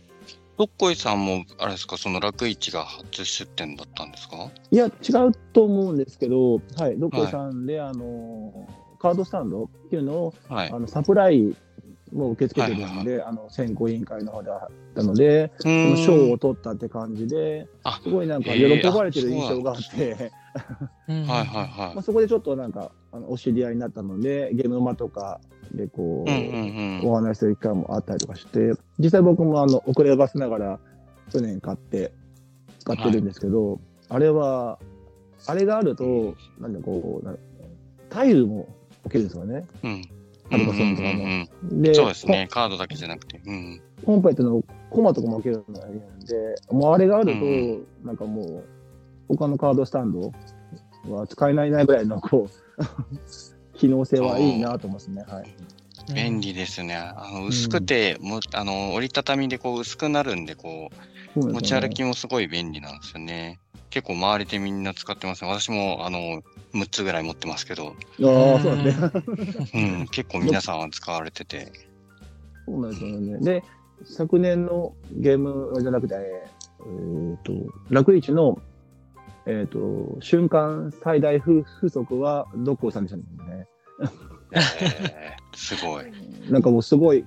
どっこいさんも、あれですか、その楽市が初出店だったんですか？いや、違うと思うんですけど、はい、どこいさんで、あの、カードスタンドっていうのを、はい。あのサプライも受け付けてるので、あの選考委員会の方であったので、うその賞を取ったって感じであ、すごいなんか喜ばれてる印象があって、うんはいはいは まあそこでちょっとなんかあのお知り合いになったので、ゲームの間とかでこう、い。うんうんうん。お話しする機会もあったりとかして、実際僕もあの遅ればせながら去年買って使ってるんですけど、あれは、あれがあると、なんでこう、なタイルも置けるんですよね。うん。アルバソンとかもうんうんうんでそうですね。カードだけじゃなくて。うん。コンペイトのコマとかも置けるのがいいんで、もうあれがあると、うんなんかもう、他のカードスタンドは使えないなぐらいの、こう、機能性はいいなと思いますね。はい。便利ですね。あの薄くて、もあの折りたたみでこう薄くなるんで、こう持ち歩きもすごい便利なんですよね。結構周りでみんな使ってますね。私もあの6つぐらい持ってますけど、ああ、そうなんですね。うん、結構皆さんは使われてて。そうなんですよね。で、昨年のゲームじゃなくて、えっ、と、楽市の、えっ、と、瞬間最大風風速は、どっこいさんでしたね。え ーすごい。なんかもうすごい、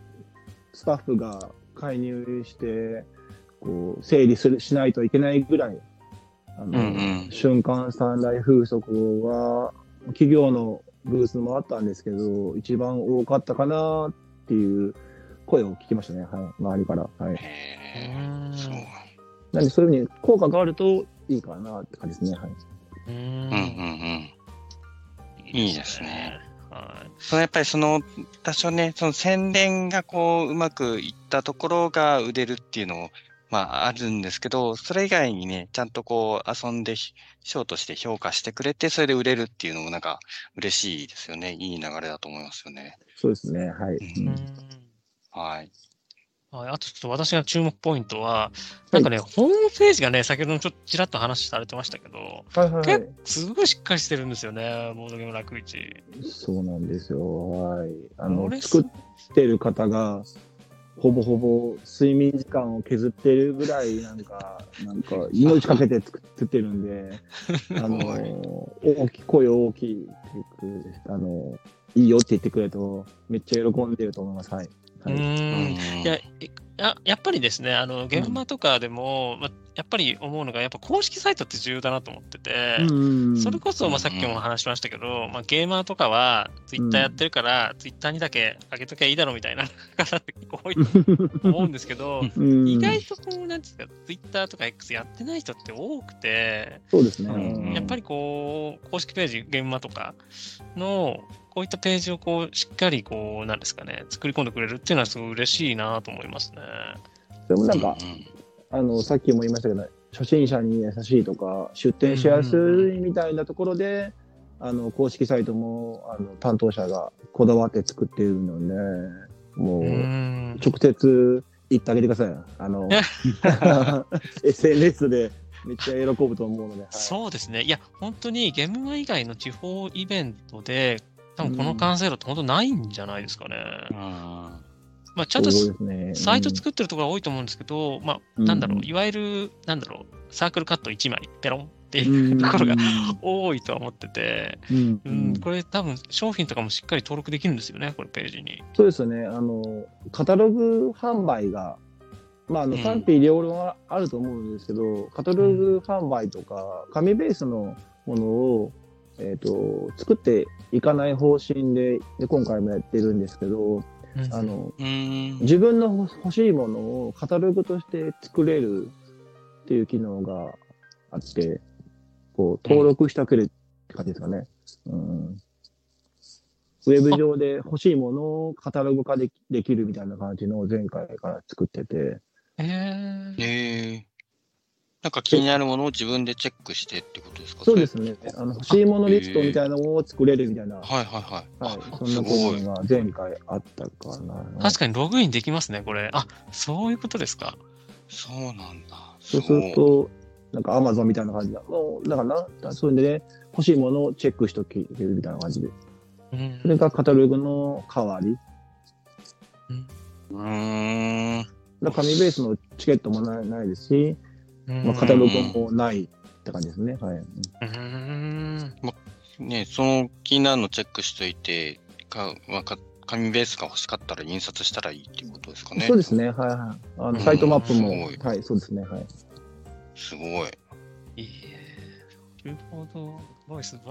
スタッフが介入して、こう、整理する、しないといけないぐらい、あの、うんうん瞬間三大風速は、企業のブースもあったんですけど、一番多かったかなっていう声を聞きましたね、はい、周りから。はい。へえ。そう。なんで、そういうふうに効果があるといいかなって感じですね、はい。うんうんうんうん。いいですね。はい。そのやっぱりその、多少ね、その宣伝がこう、うまくいったところが売れるっていうのも、まああるんですけど、それ以外にね、ちゃんとこう、遊んで、ショーとして評価してくれて、それで売れるっていうのもなんか嬉しいですよね。いい流れだと思いますよね。そうですね、はい。うんうんはい。はい、あとちょっと私が注目ポイントは、なんかね、ホームページがね、先ほどもちょっとちらっと話されてましたけど、はいはいはい。すごいしっかりしてるんですよね、ボードゲーム楽市。そうなんですよ。はい。あこの、れ？作ってる方が、ほぼほぼ睡眠時間を削ってるぐらい、なんか、なんか、命かけて作ってるんで、あの、大きい、声大きい、あの、いいよって言ってくれると、めっちゃ喜んでると思います。はい。うはい。うんいや、えややっぱりですね、あの、現場とかでも、ま、やっぱり思うのが、やっぱ公式サイトって重要だなと思ってて、うんそれこそ、まあ、うんさっきも話しましたけど、まあ、ゲーマーとかは、ツイッターやってるから、ツイッターにだけ上げときゃいいだろうみたいな方って結構多いと 思うんですけど、うん。意外とこう、なんですか、ツイッターとか X やってない人って多くて、そうですね。うん。やっぱりこう、公式ページ、現場とかの、こういったページをこう、しっかりこう、なんですかね、作り込んでくれるっていうのはすごい嬉しいなと思いますね。でもなんか、うんあの、さっきも言いましたけど、初心者に優しいとか、出店しやすいみたいなところで、あの、公式サイトも、あの、担当者がこだわって作っているので、もう、うーん。直接言ってあげてください。あの、SNS でめっちゃ喜ぶと思うので、はい、そうですね。いや、本当にゲームマ以外の地方イベントで、多分この完成度って本当ないんじゃないですかね。うんまあ、ちゃんと。サイト作ってるところが多いと思うんですけど、まあ、なんだろう、うんいわゆる、なんだろう、サークルカット1枚、ペロンってういうんところが多いとは思ってて、うんううんん、これ多分商品とかもしっかり登録できるんですよね、これページに。そうですね。あの、カタログ販売が、まあ、あの、うん賛否両論はあると思うんですけど、カタログ販売とか、紙ベースのものを、えっ、と、作っていかない方針で、で、今回もやってるんですけど、あの、うん。自分の欲しいものをカタログとして作れるっていう機能があって、こう、登録しておけるって感じですかね。うん。ウェブ上で欲しいものをカタログ化できできるみたいな感じのを前回から作ってて、えーええなんか気になるものを自分でチェックしてってことですか？そうですね。あの欲しいものリストみたいなのを作れるみたいな、はいはいはい。はい、あそんな部すごい分。が前回あったかな。確かにログインできますね、これ。あ、そういうことですか？そうなんだ。そうすると、なんか Amazon みたいな感じだ。もう、だからな、それでね、欲しいものをチェックしとけるみたいな感じで。うんそれがカタログの代わり。うーん。だから紙ベースのチケットもないないですし、うんまあ、カタログもないって感じですね。はい。うーんね、その気になるのチェックしといて、か、まあ、か紙ベースが欲しかったら印刷したらいいっていうことですかね。そうですね。はいはい。あうんの、サイトマップも、はい、そうですね。はい。すごい。いいえなるほど。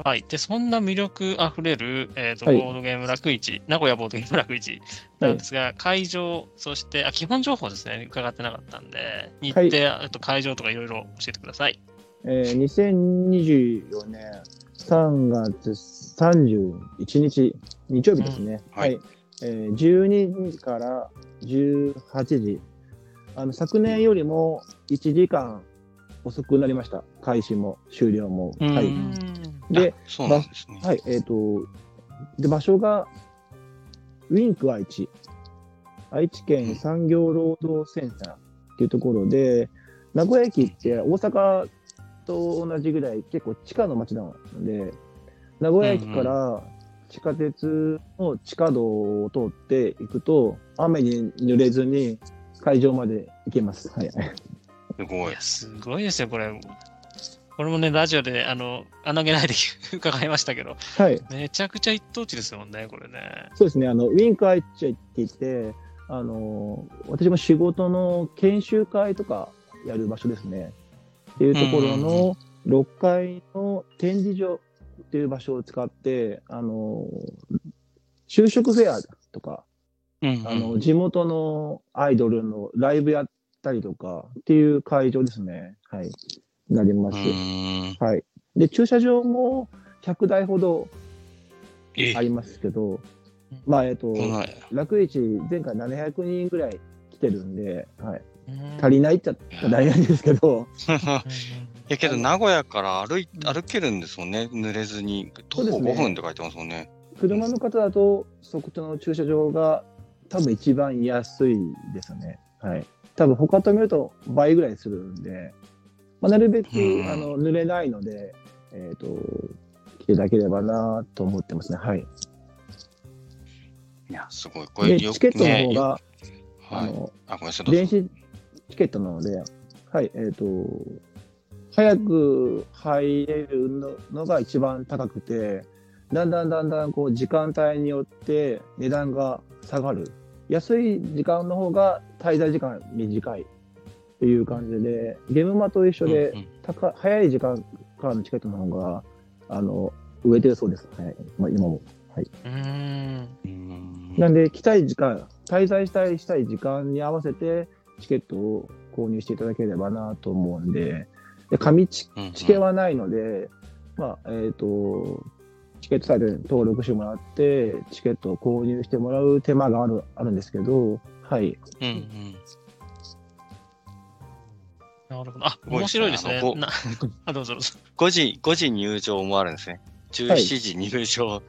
はい。で、そんな魅力あふれる、えっ、と、はいボードゲーム楽市、名古屋ボードゲーム楽市なんですが、会場、そして、あ、基本情報ですね。伺ってなかったんで、日程、はいあと会場とかいろいろ教えてください。えー、2024年3月31日、日曜日ですね。うんはいはい。えー、12時から18時。あの、昨年よりも1時間遅くなりました。開始も終了も。うんはい。うんで、あそうなんですね。はい、えっ、と、で、場所が、ウィンク愛知。愛知県産業労働センターっていうところで、名古屋駅って大阪と同じぐらい結構地下の街なので、名古屋駅から地下鉄の地下道を通っていくと、雨に濡れずに会場まで行けます。はい。すごい。すごいですよ、これ。これもね、ラジオで、あの、穴げないで 伺いましたけど、はい。めちゃくちゃ一等地ですもんね、これね。そうですね、あの、ウィンク愛知って言って、あの、私も仕事の研修会とかやる場所ですね。っていうところの6階の展示場っていう場所を使って、あの、就職フェアとか、うんあの、地元のアイドルのライブやったりとかっていう会場ですね。はい。なりまうす。はい。で、駐車場も100台ほどえありますけど、まあ、えっと、こんな楽市、前回700人ぐらい来てるんで、はい。うん足りないっちゃ足りないんですけど、う んいやけど、名古屋から歩い歩けるんですもんね、濡れずに。徒歩そうですね5分って書いてますもんね。車の方だと、そこの駐車場が多分一番安いですね。はい。多分他と見ると倍ぐらいするんで、まあ、なるべく、うんあの濡れないので、えっ、と、来ていただければなと思ってますね。はい。いや、すごい。これチケットのね方が、あはい。の、あ、ごめんなさい、どうぞ電子チケットなので、はい、えっ、と、早く入れるののが一番高くて、だんだんだんだんこう時間帯によって値段が下がる。安い時間の方が滞在時間短いっていう感じで、ゲームマと一緒でうんうん高早い時間からのチケットの方が、あの、植えてるそうです。はい。まあ、今も。うんうーんなんで、来たい時間、滞在したいしたい時間に合わせて、チケットを購入していただければなと思うんで、で紙チチケはないので、まあ、えっ、と、チケットサイトに登録してもらって、チケットを購入してもらう手間があるあるんですけど、はい。うんうんなるほど。あ、面白いですねあの。こうな あ、どうぞどうぞ。5時、5時入場もあるんですね。17時入場、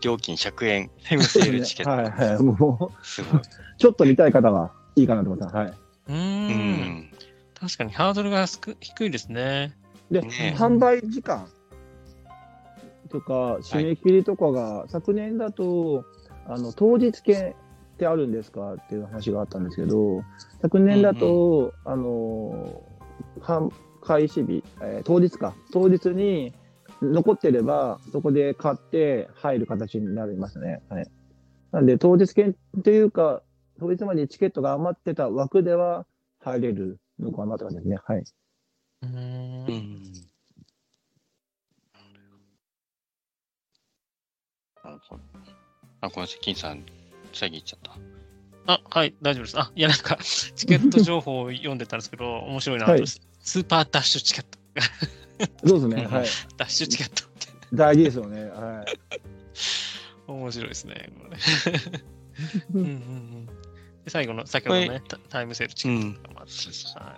料金100円、タイムセールチケット。はいはい。もう、すごい。ちょっと見たい方はいいかなと思った。はい。うん。ん。確かにハードルが低低いですね。で、ね販売時間とか、締め切りとかが、昨年だと、あの、当日券ってあるんですかっていう話があったんですけど、昨年だと、あの、販開始日、えー当日か、当日に残ってれば、そこで買って入る形になりますね。はい。なんで、当日券っていうか、当日までにチケットが余ってた枠では入れるのかなって感じですね。はい。うんん。なるほど。あ、ごめんなさい、金さん、遮っちゃった。あ、はい、大丈夫です。あ、いや、なんか、チケット情報を読んでたんですけど、面白いなと、はいスーパーダッシュチケット。そうですね。はい。ダッシュチケットって。大事ですよね。はい。面白いですね。これ うんうんうんで最後の、先ほどのね、タタイムセールチケットとかもあって、そうそうはい、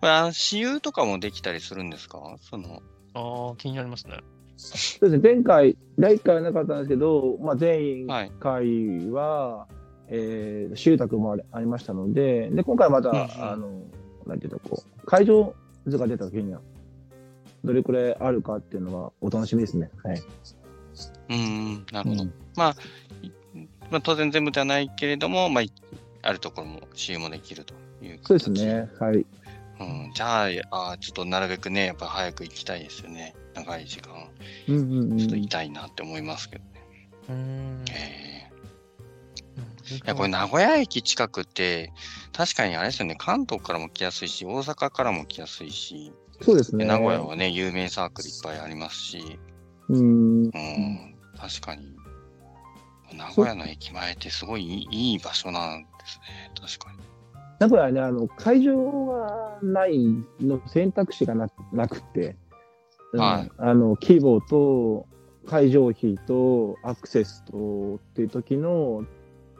これあの、私有とかもできたりするんですか？その、ああ、気になりますね。そうですね。前回、第1回はなかったんですけど、まあ、前はい。回は、えー、集託もありありましたので、で、今回また、うんうんあの、なんていうか、こう、会場図が出た時には、どれくらいあるかっていうのはお楽しみですね。はい。うーん、なるほど。うんまあ、いまあ、当然全部ではないけれども、まあ、いあるところも使用もできるという形そうですね。はい。うん、じゃあ、あーちょっとなるべくね、やっぱ早く行きたいですよね。長い時間、うんうんうん。ちょっと痛いなって思いますけどね。うーん。えうんーいや、これ名古屋駅近くって、確かにあれですよね、関東からも来やすいし、大阪からも来やすいし、そうですね。で名古屋はね、有名サークルいっぱいありますし、うん。うん、確かに、名古屋の駅前ってすごいいい場所なんですね、確かに。名古屋はね、あの、会場がないの選択肢がななくて、うん。はい。あの、規模と、会場費と、アクセスと、っていう時の、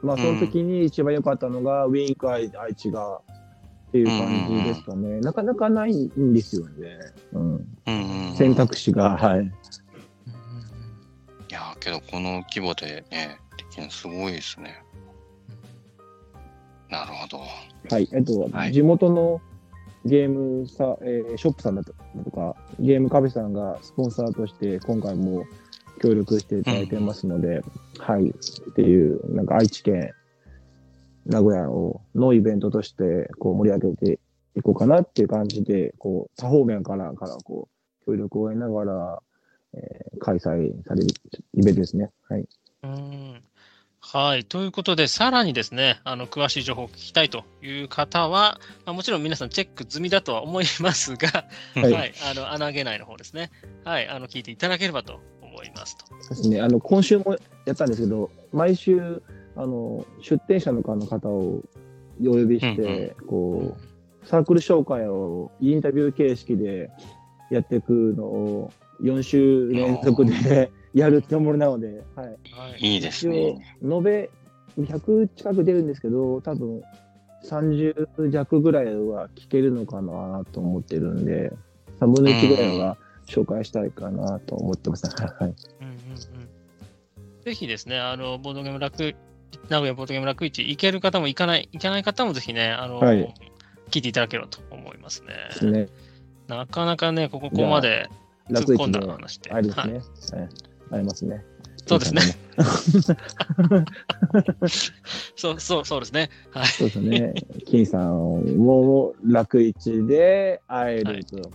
まあ、その時に一番良かったのが、ウィンク愛愛知が、っていう感じですかね。なかなかないんですよね。うん。うんうんうん、選択肢が、はい。うんうんうんいやーけどこの規模でね、できるのすごいですね。なるほど。はい。えっと、はい地元のゲームさ、えーショップさんだとか、ゲームカフェさんがスポンサーとして今回も協力していただいてますので、はい。っていう、なんか愛知県、名古屋をのイベントとしてこう盛り上げていこうかなっていう感じで、こう、多方面から、からこう、協力を得ながら、えー開催されるイベントですね。はい。うんはい。ということで、さらにですね、あの、詳しい情報を聞きたいという方は、まあ、もちろん皆さんチェック済みだとは思いますが、ははいい、あの、穴げないの方ですね。はい、あの、聞いていただければと思いますと。そうですね。あの、今週もやったんですけど、毎週、あの、出店者の方の方をお呼びして、こう、サークル紹介をインタビュー形式でやっていくのを4週連続で やるつもりなので、はい。はい。いいです一応ね。、延べ100近く出るんですけど、多分30弱ぐらいは聞けるのかなと思ってるんで、3分の1ぐらいは紹介したいかなと思ってます。はい。うんうんうん。ぜひですね、あの、ボードゲーム楽、名古屋ボードゲーム楽市行ける方も行かない、行かない方もぜひね、あの、はい聞いていただければと思いますね。ですね。なかなかね、ここまで突っ込んだ話で。あれですはいね。はい。ありますね。そうですね。そう そうそうですね。はい。そうですね。金さんも楽市で会えると。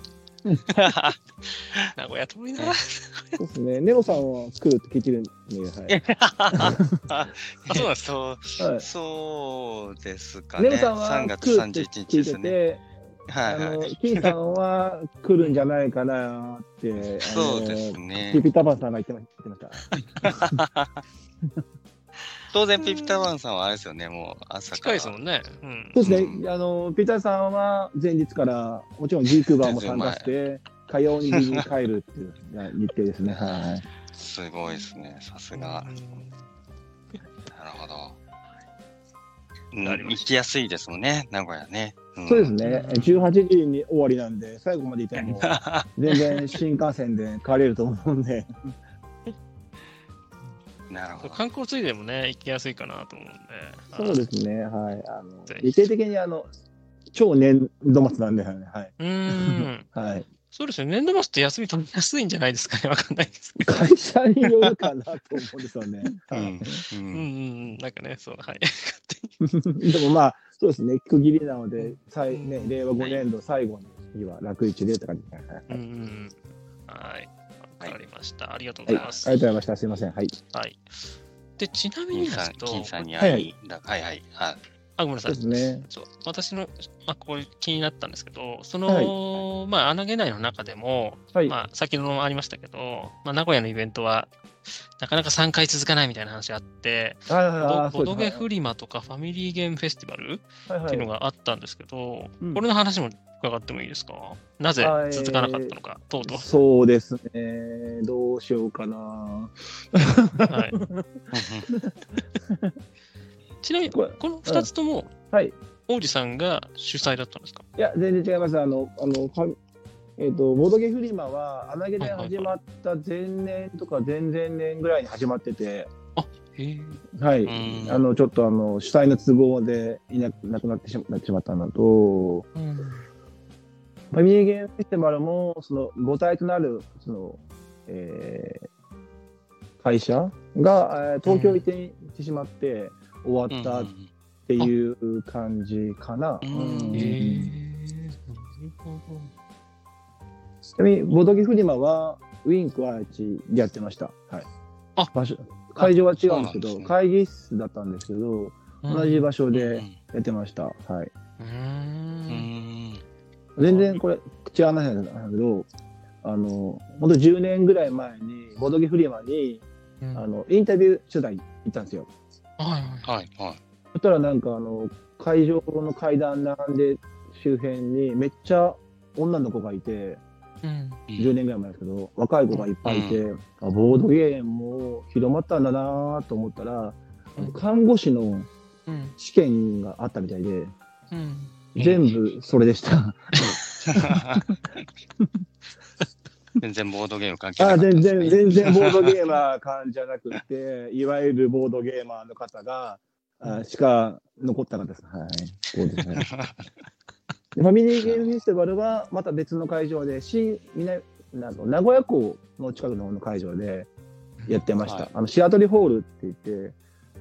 名古屋遠いな。そうですね。ネオさんは来るって聞いてるんで、あ、そうなんですか。そう、はい。はい。そうですかね。ネオさんは3月来るって31日ですね。て、はいはい。金さんは来るんじゃないかなって、そうですピね。ピタパンさんが言ってました。当然、ピピタワンさんはあれですよね、もう朝から。近いですもんね。うん。そうですうね。あの、ピーターさんは前日から、もちろん G クーバーも参加して、火曜に帰るっていう日程ですね。はい。すごいですね、さすが。なるほど。行きやすいですもんね、名古屋ね。んそうですね。18時に終わりなんで、最後までいても、全然新幹線で帰れると思うんで。なるほど。観光ついでもね、行きやすいかなと思うんで。そうですね。はい。あの的にあの、超年度末なんで、はい。うーん。はい。そうですよね。年度末って休み取りやすいんじゃないですかね。わかんないですけど。会社によるかなと思うんですよね。はいうん。うんうんうん。なんかね、そう、はい。でもまあ、そうですね、区切りなので、最ねう、ん令和5年度最後の日は楽市でって感じですね。はいうんうんうん。はい。わかりました。ありがとうごはい、ありがとうざいます。ございました。すいません。はい。はい。で、ちなみに金さん、ですけど、金さんにはいはい会い、だはいはい。ああ、ごめんなさいで。すね。そう私の、まあ、ここ気になったんですけど、その、まあ、穴毛内の中でも、はい。まあ、先ほどもありましたけど、まあ、名古屋のイベントは、なかなか3回続かないみたいな話があって、ボドゲフリマとかファミリーゲームフェスティバルっていうのがあったんですけど、うんこれの話も伺ってもいいですか？なぜ続かなかったのか、とうとそうですね。どうしようかな。う。はい、ちなみに、ここの2つとも、はい。王子さんが主催だったんですか？いや、全然違います。あの、あの、えっ、と、ボードゲフリマは、穴毛で始まった前年とか前々年ぐらいに始まってて。はい。うんあの、ちょっとあの、主催の都合でいなくなくなってしまなってしまったのと、うん。ファミリーゲームフェスティバルも、その母体となる、その、えー会社が、えー東京移転してしまって終わったっていう感じかな。うんうんへえ。なるほちなみに、ボドゲフリマは、ウィンクはちでやってました。はい。あ場所会場は違うんですけど、ね会議室だったんですけど、ど同じ場所うんでやってました。はい。うん全然これ、違う話なんだけど、あの、本当10年ぐらい前に、ボドゲフリマに、うん。あの、インタビュー取材行ったんですよ。はいはい。はい。はい。そしたらなんかあの、会場の階段並んで周辺にめっちゃ女の子がいて、うん。10年ぐらい前ですけど、若い子がいっぱいいて、あボードゲームも広まったんだなと思ったら、看護師のうん。試験があったみたいで、うん全部それでした。全然ボードゲーム関係なあかった全然、全然ボードゲーマー感じゃなくて、いわゆるボードゲーマーの方が、あしか残った方です。はい。そうですね。でファミリーゲームフェスティバルはまた別の会場で、新南なの名古屋港の近くの方の会場でやってました。はいあのシアトリホールって言って、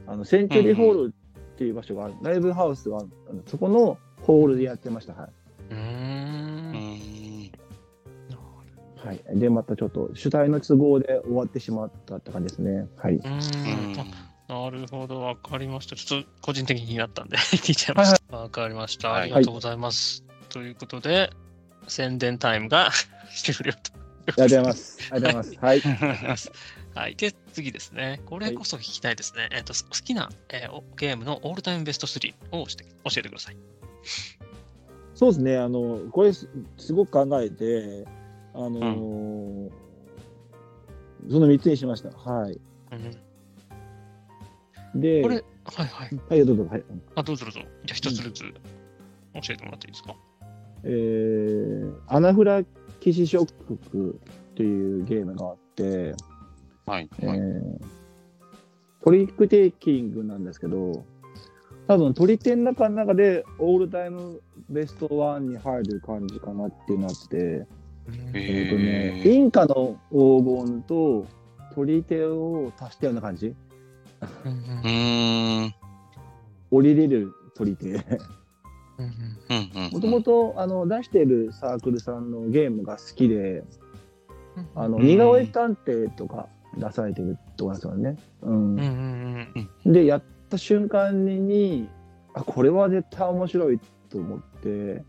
あのセンチュリーホールっていう場所がある、ライブハウスがあるそこのホールでやってました。はうーうん。はい、で、またちょっと主体の都合で終わってしまったって感じですね。はい。なるほど、わかりました。ちょっと個人的に気になったんで聞いちゃいました。わ、かりました。はいありがとうございます。ということで、宣伝タイムが 終了と。ありがとうございます。ありがとうございます。はい。はい。で、次ですね。これこそ聞きたいですね。えっ、と、好きな、えーおゲームのオールタイムベスト3をして教えてください。そうですね、あの、これす、すごく考えて、あのーその3つにしました。はい。うん、で、これ、はいはい。はい、どうぞ。はい。あ、どうぞどうぞ。じゃあ、一つずつ教えてもらっていいですか？えー、アナフラキシショックというゲームがあって、はい。えはいートリックテイキングなんですけど、多分取り手の中の中でオールタイムベストワンに入る感じかなっていうのがあって、へえっ、とね、ーインカの黄金と取り手を足したような感じ？うんうんうーん。降りれる取り手。うんうんうんうん。もともとあの出してるサークルさんのゲームが好きで、あのうん似顔絵探偵とか出されてるとこなんですよね。うんうんうんうんで、やった瞬間に、あ、これは絶対面白いと思って、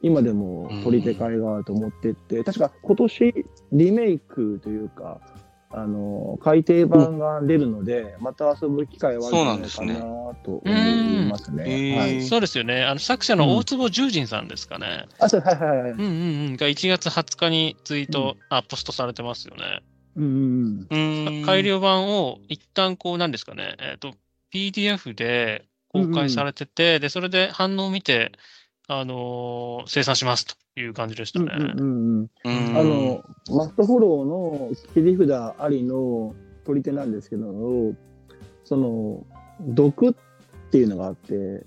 今でも取り手会があると思ってって、確か今年リメイクというか、あの、改訂版が出るので、また遊ぶ機会はあるんじゃないかなと思いますね。はい。そうですよね。あの作者の大坪十人さんですかね。あ、そう、はいはいはい。うんうんうん。が1月20日にツイート、あ、ポストされてますよね。うんうんうーん。改良版を一旦こう、なんですかね、えっ、と、PDF で公開されてて、で、それで反応を見て、あのー生産しますという感じでしたうん。ね。うんうんうん。うんあの、マストフォローの切り札ありの取り手なんですけど、その、毒っていうのがあって、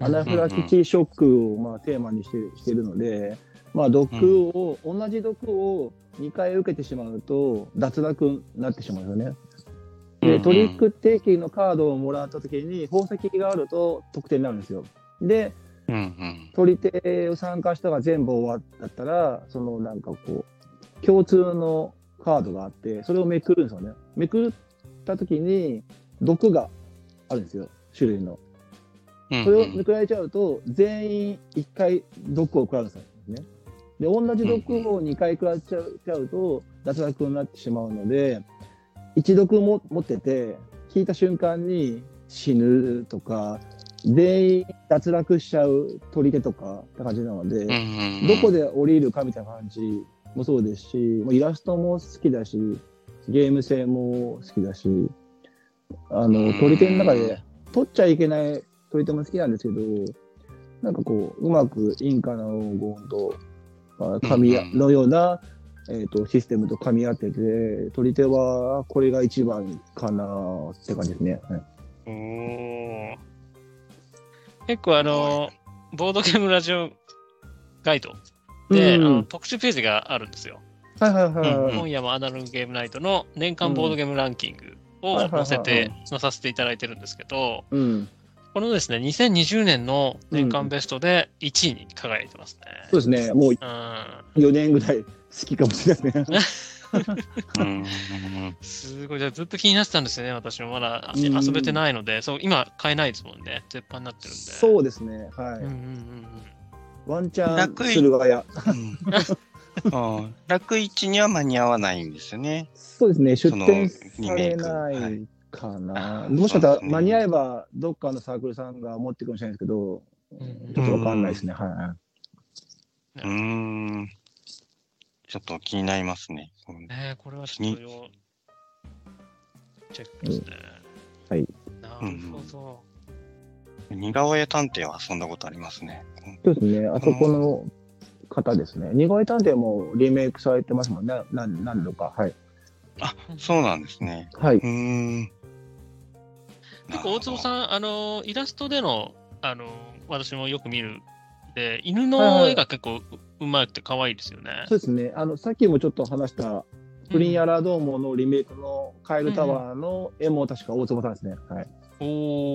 アナフィラキシーショックをまあテーマにしてしてるので、まあ、毒を、同じ毒を2回受けてしまうと脱落になってしまうんですよね。で、トリック定期のカードをもらった時に宝石があると得点になるんですよ。で、うんうん。取り手を参加したが全部終わったら、そのなんかこう、共通のカードがあって、それをめくるんですよね。めくった時に、毒があるんですよ、種類の。うんそれをめくられちゃうと、全員1回毒を食らうんですよね。で、同じ毒を2回食らっちゃうちゃうと、脱落になってしまうので、一毒も持ってて、聞いた瞬間に死ぬとか、全員脱落しちゃう取り手とかって感じなので、うんうんうん。どこで降りるかみたいな感じもそうですし、イラストも好きだし、ゲーム性も好きだし、あうん。の、取り手の中で取っちゃいけない取り手も好きなんですけど、なんかこう、うまくインカの黄金と、あ紙やうんのような、えっ、と、システムと噛み合ってて、取り手はこれが一番かなって感じですね。はいおー結構あの、ボードゲームラジオガイドで、うんあの特集ページがあるんですよ。はいはいはい今夜もアナログゲームナイトの年間ボードゲームランキングを載せて、載させていただいてるんですけど、うん。このですね、2020年の年間ベストで1位に輝いてますね。そうですね。もううん4年ぐらい好きかもしれないですね。うんすごい、じゃあずっと気になってたんですよね、私もまだうん遊べてないので、そう今買えないですもんね、絶版になってるんで。そうですね。はい。うんうんうんワンチャン、駿河屋。うんうん 楽一には間に合わないんですよね。そうですね。出店されなはいいかな。あもしかしたら間に合えば、どっかのサークルさんが持ってくるかもしれないですけど、うんちょっとわかんないですね。はい。うーん。ちょっと気になりますね。うんねえこれはちょっと要チェックですね。うんはい。なるほど。似顔絵探偵は遊んだことありますね。そうですね。あそこの方ですね。似顔絵探偵もリメイクされてますもんね。な何度か。はい。そうなんですね。はい。うーん。結構大坪さん、あの、イラストでの、あの、私もよく見る、で、犬の絵が結構ううまくて可愛いですよね。そうですね。あの、さっきもちょっと話した、プリンアラドーモのリメイクのカエルタワーの絵も確か大坪さんですね。はい。お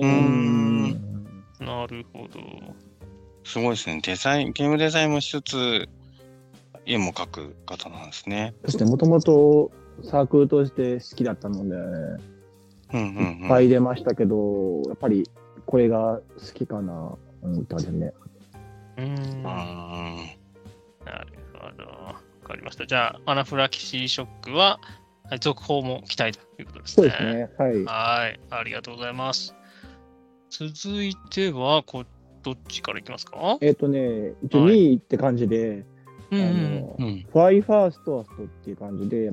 ー、うーんなるほど。すごいですね。デザイン、ゲームデザインもしつつ、絵も描く方なんですね。そしてもともとサークルとして好きだったので、ううんうんいっぱい出ましたけど、やっぱりこれが好きかな、うん、ですね。うーん。うん。なるほど。わかりました。じゃあ、アナフィラキシーショックは、はい続報も期待ということですね。そうですね。はい。はい。ありがとうございます。続いては、こどっちからいきますか？えっ、とね、一応はい2位って感じで、うんうんあのうん。ファイファーストアストっていう感じで、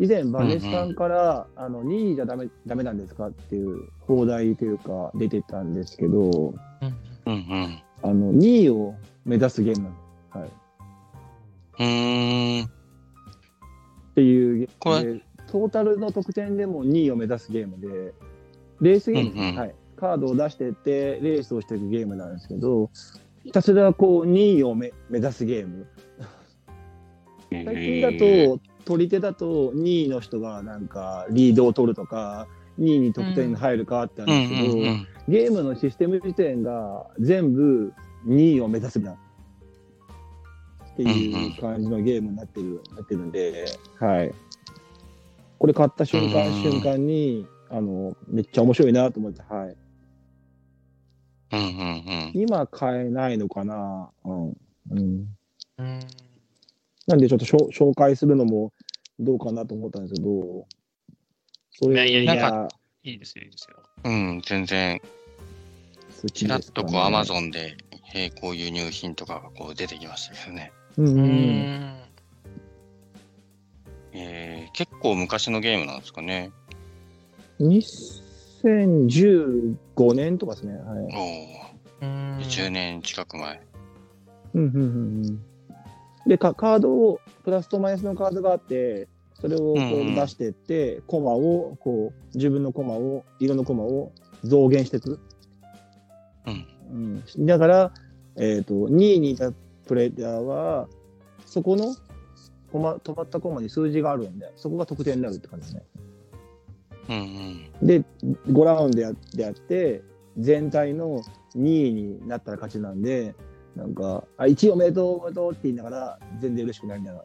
以前、バネスさんから、あの2位じゃダメダメなんですかっていう放題というか、出てたんですけど、うんうんうん。あの2位を目指すゲームなんです。はい、っ。ていうトータルの得点でも2位を目指すゲームで、レースゲームうんうんはい、カードを出してって、レースをしていくゲームなんですけど、ひたすらこう2位をめ目指すゲーム。最近だと、取り手だと2位の人がなんかリードを取るとか、2位に得点が入るかってあるうんんですけど。ゲームのシステム自体が全部2位を目指すなっていう感じのゲームになってる,、なってるんで、はい。これ買った瞬間、うん瞬間に、あの、めっちゃ面白いなと思って、はい。うんうんうん。今買えないのかな？うん。うん。うんなんでちょっとしょ紹介するのもどうかなと思ったんですけど、それいやいやいやがいいですよ、いいですよ。うん、全然、ちらっとこう、アマゾンで並行輸入品とかがこう出てきましたけどね。うんううんうん。ん。えー、結構昔のゲームなんですかね。2015年とかですね。はい。おお、うん10年近く前。うんうんうんうん。でか、カードを、プラスとマイナスのカードがあって、それをこううんうん出していって、コマを、こう、自分のコマを、色のコマを増減していく。うん。うん。だから、えっ、と、2位にいたプレイヤーは、そこのコマ、止まったコマに数字があるんで、そこが得点になるって感じですね。うんうん。で、5ラウンドやでやって、全体の2位になったら勝ちなんで、なんか、あ、1位おめでとう、おめでとうって言いながら、全然嬉しくないみたいな。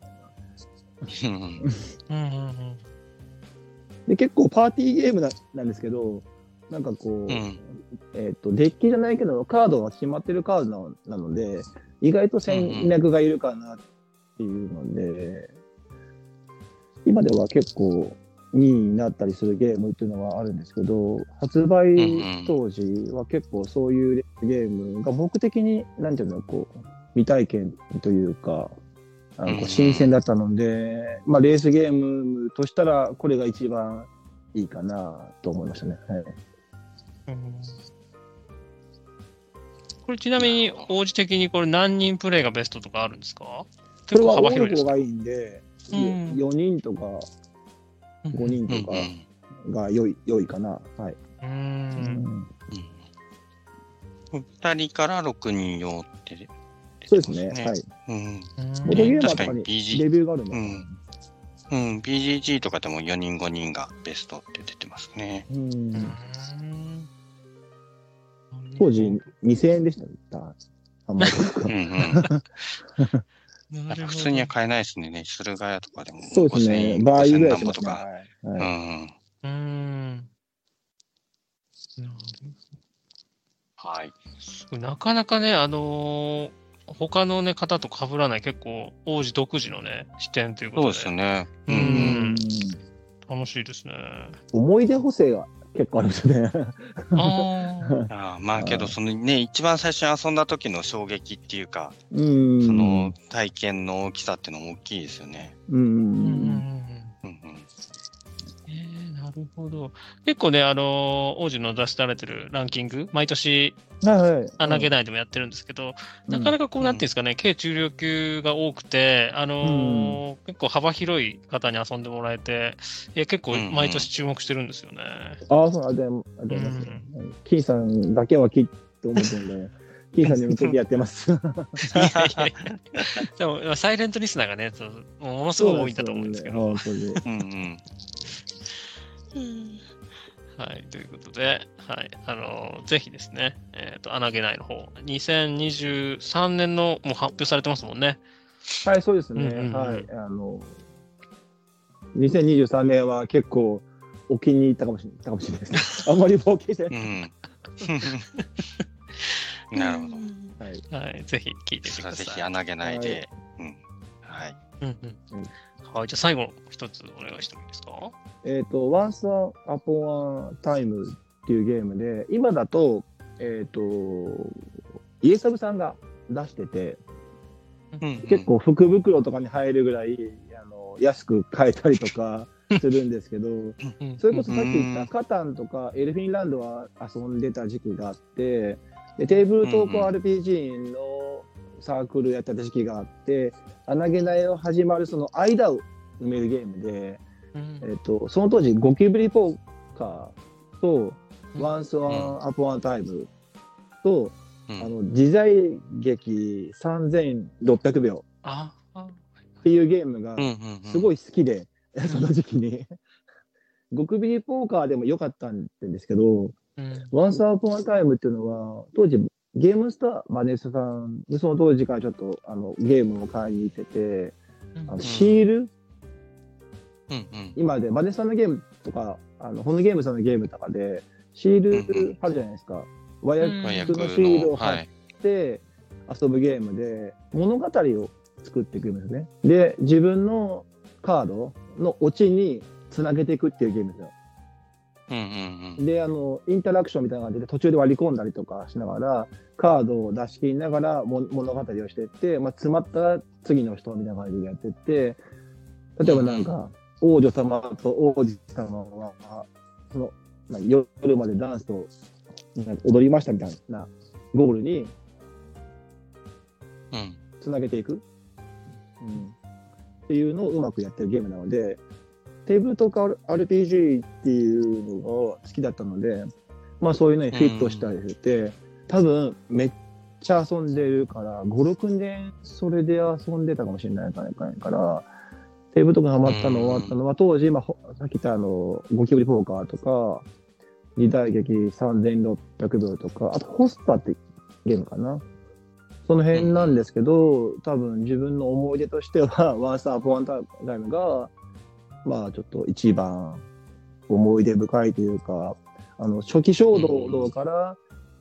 うんうんうんうんで、結構パーティーゲームななんですけど、なんかこう、うん。えっ、と、デッキじゃないけど、カードは決まってるカードななので、意外と戦略がいるかなっていうので、今では結構2位になったりするゲームっていうのはあるんですけど、発売当時は結構そういうゲームが僕的に、なんていうの、こう、未体験というか、あのこう新鮮だったので、まあ、レースゲームとしたら、これが一番いいかなと思いましたね。はい。うんこれちなみに、王子的にこれ何人プレイがベストとかあるんですか？こ結構れは広いですかい方がいいんで、うん4人とか5人うんとかが良い良いかな。はい。う。うんんうん。2人から6人用って出てそうですね。はい。うん。ボードゲームは確かにレビューがあるんで。うんうん、BGG とかでも4人5人がベストって出てますね。うんうん当時2000円でした。あんまり。うん普通には買えないですね。ね駿河屋とかでもそうですね。5000バーイぐ5000らいしますね。なんぼとか。はい。うはいん。うーん。なるはい。なかなかね、あのー他のね、方と被らない結構、王子独自のね、視点ということで。そうですよね。ううんん。うん楽しいですね。思い出補正が結構あるんですよね。あ まあけど、そのね、一番最初に遊んだ時の衝撃っていうか、うん。その体験の大きさっていうのも大きいですよね。うん。なるほど。結構ね、あのー王子の出されてるランキング、毎年、はいはい。穴げないでもやってるんですけど、なかなかこう、なんていうんですかね、軽中量級が多くて、あのー結構幅広い方に遊んでもらえて、いや結構うんうん毎年注目してるんですよね。ああ、そう、ありがとうございます。キーさんだけはキーって思ってるんで、キーさんに向けてやってます。いやいやいやでも、サイレントリスナーがね、そうものすごい多いんだと思うんですけど。うんうん。はい、ということで、はい、あのぜひですね、えっ、と、穴げないの方、2023年のもう発表されてますもんね。はい、そうですね。うんうんうんはい。あの、2023年は結構沖に行ったかもしれないかもしれないですね。あんまり冒険してない。うん。なるほど。はい。はい、ぜひ聞いてください。ひ穴げないで。うん。はい。うんうんはい、じゃあ最後一つお願いしてもいいですか？えっ、と、Once Upon a Time っていうゲームで、今だと、えっ、と、イエサブさんが出してて、結構福袋とかに入るぐらい、あの安く買えたりとか するんですけど、それこそさっき言ったカタンとかエルフィンランドは遊んでた時期があって、でテーブルトーク RPG のサークルやってた時期があって、穴げないを始まるその間を埋めるゲームで、えっと、その当時ゴキブリポーカーと、Once Upon a Time と、うん。あの時代劇3600秒っていうゲームがうんうんうん。すごい好きで、その時期に。ゴキブリポーカーでも良かったんですけど、うん、Once Upon a Time っていうのは、当時、ゲームスター、バネスさん、その当時からちょっとあのゲームを買いに行ってて、あのシール、うんうん今でバネスさんのゲームとか、あのホのゲームさんのゲームとかで、シール貼るじゃないですか。和訳のシールの、を貼っはい。て遊ぶゲームで、物語を作っていくんですね。で、自分のカードのオチにつなげていくっていうゲームですよ。うんうんうん。で、あの、インタラクションみたいな感じで途中で割り込んだりとかしながら、カードを出し切りながらも物語をしていって、まあ、詰まったら次の人みたいな感じでやっていって、例えばなんか、王女様と王子様は、その、まあ夜までダンスと踊りましたみたいなゴールにうん。つなげていく、うん、っていうのをうまくやってるゲームなので、テーブルトーク RPG っていうのが好きだったので、まあそういうのにフィットしたりして、多分めっちゃ遊んでるから、5、6年それで遊んでたかもしれないから、テーブルトークにハマったのうん終わったのは、当時、まあ、ほさっき言ったあの、ゴキブリポーカーとか、時代劇3600秒とか、あとホスターってゲームかな。その辺なんですけど、多分自分の思い出としては、ワンスターフォンタイムが、まあちょっと一番思い出深いというか、あの初期衝動から、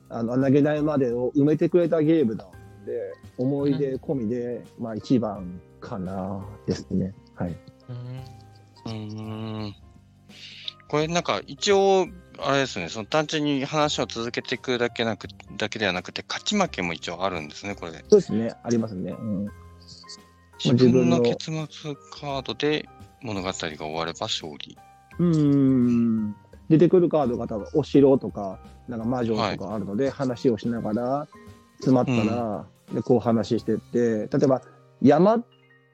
あの投げ台までを埋めてくれたゲームなので、思い出込みで、まあ一番かなですね。はい。うんうーんこれなんか一応、あれですね、その単純に話を続けていくだけなくだけではなくて、勝ち負けも一応あるんですね、これ。そうですね。ありますね。うん。自分の結末カードで物語が終われば勝利。うーん出てくるカードが多分お城とか、なんか魔女とかあるので、話をしながら、詰まったら、で、こう話してって、例えば、山っ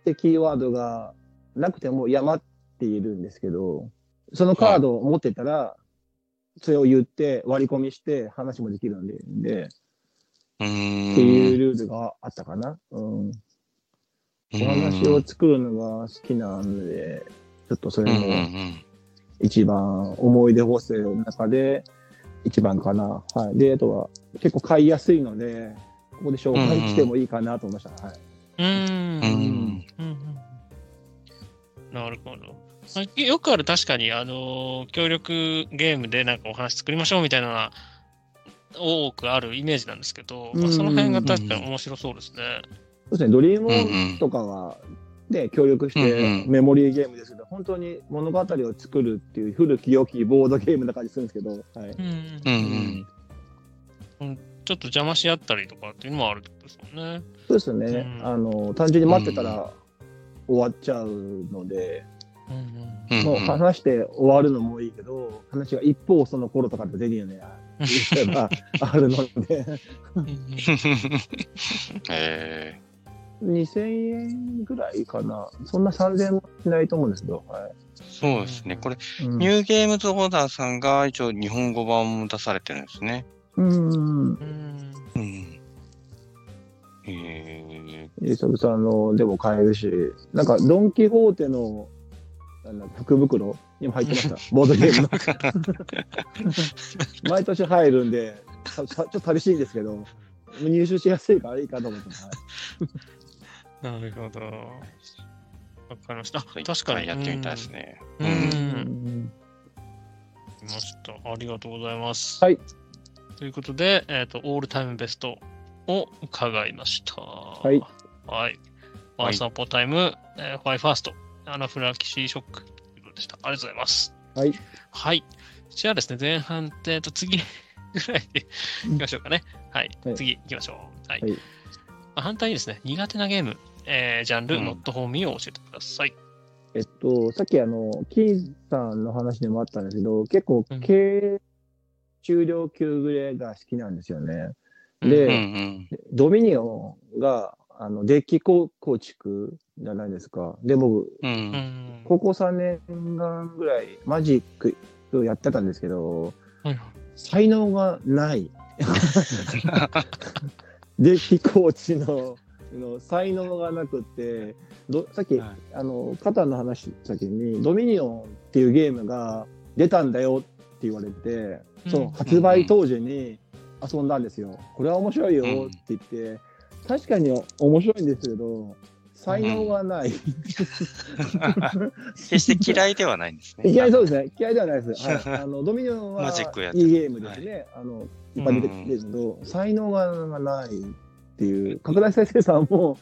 てキーワードがなくても山って言えるんですけど、そのカードを持ってたら、それを言って割り込みして話もできるんで、でうーん。っていうルールがあったかな。うん。お話を作るのが好きなので、ちょっとそれうんうんうもん一番思い出補正の中で一番かな。はい。で、あとは結構買いやすいので、ここで紹介してもいいかなと思いました。はい。うんうんうんうんなるほど。まあよくある確かに、あのー協力ゲームでなんかお話作りましょうみたいなのは多くあるイメージなんですけど、まあ、その辺が確かに面白そうですね。そうですね、ドリームオんンとかは、ね、協力しうんてうん。メモリーゲームですけど、本当に物語を作るっていう古き良きボードゲームな感じするんですけど、はい。うんうんうん。ちょっと邪魔し合ったりとかっていうのもあるってことですもんね。そうですよね、うん。あの、単純に待ってたら終わっちゃうので、うんうんもう話して終わるのもいいけど、話が一方その頃とかで出るよね、いうのがあるので、うん え2000円ぐらいかな。そんな3000円もしないと思うんですけど、はい。ーそうですね。これ、うんニューゲームズオーダーさんが一応日本語版も出されてるんですね。うん。うんうん。えイソブさんのでも買えるし、なんかドン・キホーテのなんだ福袋にも入ってました。ボードゲームの。毎年入るんで、ちょっと寂しいんですけど、入手しやすいからいいかと思ってます。なるほど。わかりました。確かに。やってみたいですね。ううんん。うんました。ありがとうございます。はい。ということで、えっ、と、オールタイムベストを伺いました。ははい。はい。 Once Upon a Time、えーファイファースト、アナフィラキシーショックということでした。ありがとうございます。はい。はい。じゃあですね、前半って、えっと、次ぐらいでいきましょうかね。はい。はい次行きましょう。はい。はいまあ反対にですね、苦手なゲーム、えージャンル、うんノットフォーミーを教えてください。えっと、さっきあの、金さんの話でもあったんですけど、結構うん、軽中量級グレーが好きなんですよね。うんで、うんうん。ドミニオンが、あの、デッキ構構築じゃないですか。で、僕、う。うんん。高校3年間ぐらいマジックをやってたんですけど、はい才能がない。デッキコーチのの才能がなくって、どさっき、はいあの、カタンの話した時に、ドミニオンっていうゲームが出たんだよって言われて、そううん発売当時に遊んだんですよ。これは面白いよって言って、確かに面白いんですけど、才能がない。決して嫌いではないんですね。嫌いそうですね。嫌いではないです。はい、あのドミニオンはマジックやっていいゲームですね。あのいっぱい出てきてるけど、才能がないっていう、拡大再生産も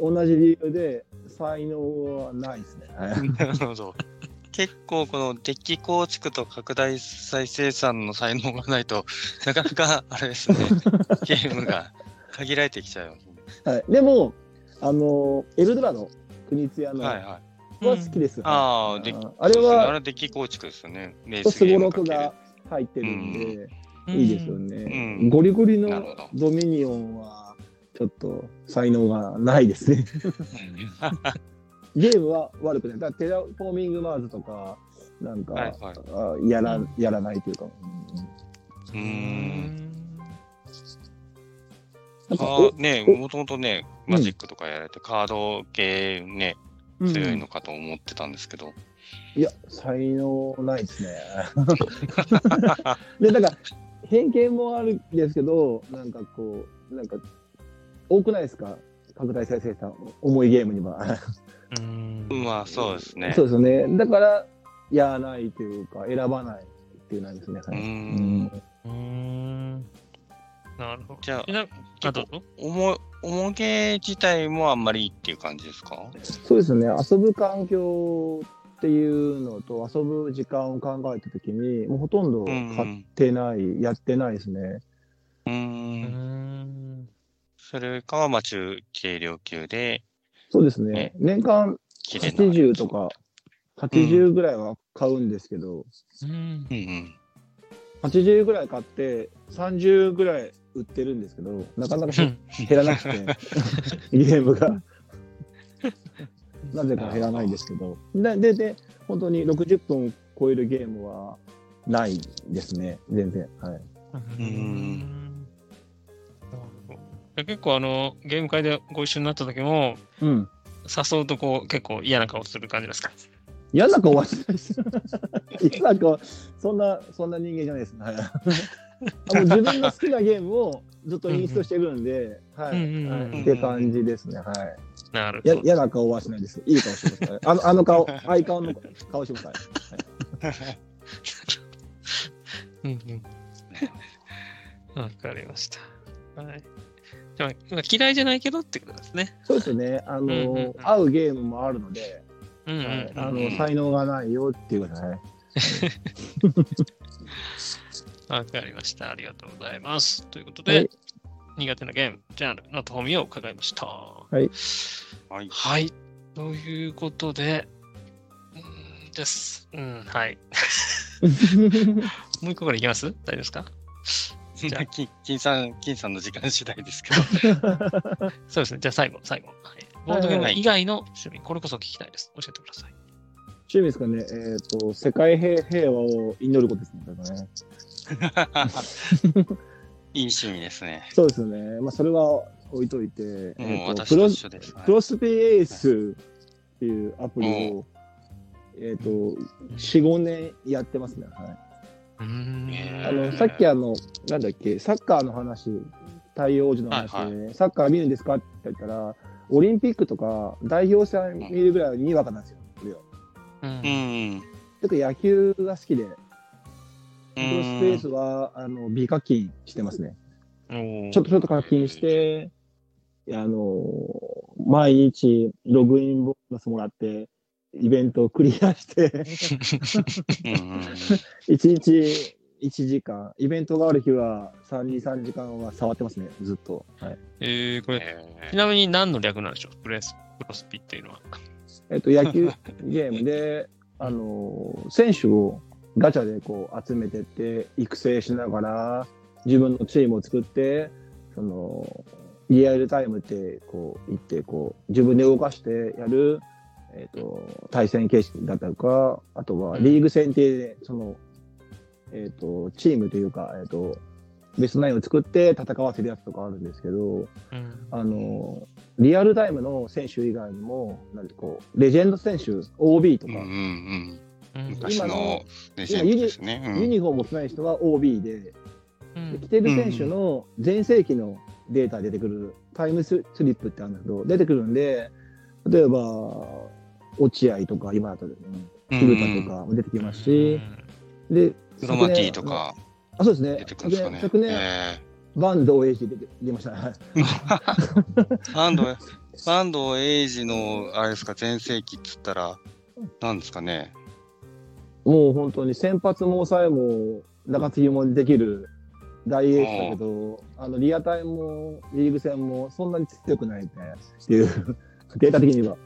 同じ理由で才能はないですね。はいなるほど。結構このデッキ構築と拡大再生産の才能がないとなかなかあれですね、ゲームが限られてきちゃいますね。はい、でも、あの、エルドラド、クニツィアの、はいはい。は好きです。ああ、デッキああれそうですねあは、れデッキ構築ですよね。スゲームかけるろくが入ってるんで、うんいいですよね。うんゴリゴリのドミニオンは、ちょっと才能がないですね。ゲームは悪くない。だからテラフォーミングマーズとか、なんか、はいはいあやらやらないというか。ううんんなんかあねおもともとね、うんマジックとかやられて、カード系ね、お強いのかと思ってたんですけど。いや、才能ないですね。で、なんか、偏見もあるんですけど、なんかこう、なんか、多くないですか？拡大再生産、重いゲームには。うんまあそうですねそ。うですよね。だから、やらないというか、選ばないっていうなんですね。はういん。うんなるほど。じゃああ、どうぞ。重重げ自体もあんまりいいっていう感じですか？そうですね。遊ぶ環境っていうのと、遊ぶ時間を考えたときに、もうほとんどうん買ってない、やってないですね。う。んんそれかは、まあ、中軽量級で、そうですねね。年間綺麗な。80と。か、80ぐらいは買うんですけど、うんうんうん。80ぐらい買って、30ぐらい売ってるんですけど、なかなか減らなくて、ゲームが。なぜか減らないんですけど。で、で、で本当に60分超えるゲームはないですね、全然。はい。んなるほど結構あのゲーム会でご一緒になった時もうん。誘うとこう結構嫌な顔する感じですか？嫌な顔はしないです。嫌な顔、そんな、そんな人間じゃないです。はい。あもう自分の好きなゲームをずっとインストしてるんで、はいって感じですね。はい。なるほど。や嫌な顔はしないです。いい顔してください。あのあの顔、アイ顔の顔してください。うんうん。わかりました。はい。嫌いじゃないけどってことですね。そうですね。あの、うんうんうん合うゲームもあるので、うんうんはい、あうんの才能がないよっていうことはい。わかりました。ありがとうございます。ということで、はい苦手なゲーム、ジャンルのトミを伺いました。はい。はい。はい。ということで、うんです。うん、はい。もう一個からいきます？大丈夫ですか？じゃあ 金金さん、金さんの時間次第ですけど。そうですね。じゃあ最後、最後。はい、ボードゲーム以外の趣味、これこそ聞きたいです。教えてください。趣味ですかね。えっ、と、世界平平和を祈ることですね。だからねいい趣味ですね。そうですね。まあ、それは置いといて、もうえーと私とクロス一緒です。はいクロスペエースっていうアプリを、えっ、と、4、5年やってますね。はい。あの、さっきあの、なんだっけ、サッカーの話、太陽王子の話で、はいサッカー見るんですかって言ったら、オリンピックとか代表戦見るぐらいにわかなんですよ、俺は。うんうん。ちょっと野球が好きで、プロスペースは、あの、美課金してますね。ちょっとちょっと課金して、あの、毎日ログインボーナスもらって、イベントをクリアして、うんうん1日1時間、イベントがある日は3、2、3時間は触ってますね、ずっと。はい。えー、これ、えちなみに何の略なんでしょう？プレス、プロスピっていうのは。えっと、野球ゲームで、あの、選手をガチャでこう集めてって、育成しながら、自分のチームを作って、その、リアルタイムって、こう、行って、こう、自分で動かしてやる、えっと、対戦形式だったりとか、あとはリーグ戦で、その、えっと、チームというか、えっと、ベストナインを作って戦わせるやつとかあるんですけど、うん。あの、リアルタイムの選手以外にも、なんてこう、レジェンド選手、OB とか、うんうんうんうん昔のレジェンドですね。うんユニフォームを着ない人は OB で、うんで着てる選手の全盛期のデータ出てくる、タイムスリップってあるんだけど、出てくるんで、例えば、落合とか、今だと、うん古田とかも出てきますし、で、クロマティ昨年とかあ、そうですね出て。くるんですかね。昨年、昨年えバンド OH 出て出ました。バンド、バンドエイジの、あれですか、全盛期っつったら、なんですかね。もう本当に先発も抑えも中継ぎもできる大エースだけど、あのリアタイもリーグ戦もそんなに強くないねっていう、データ的には。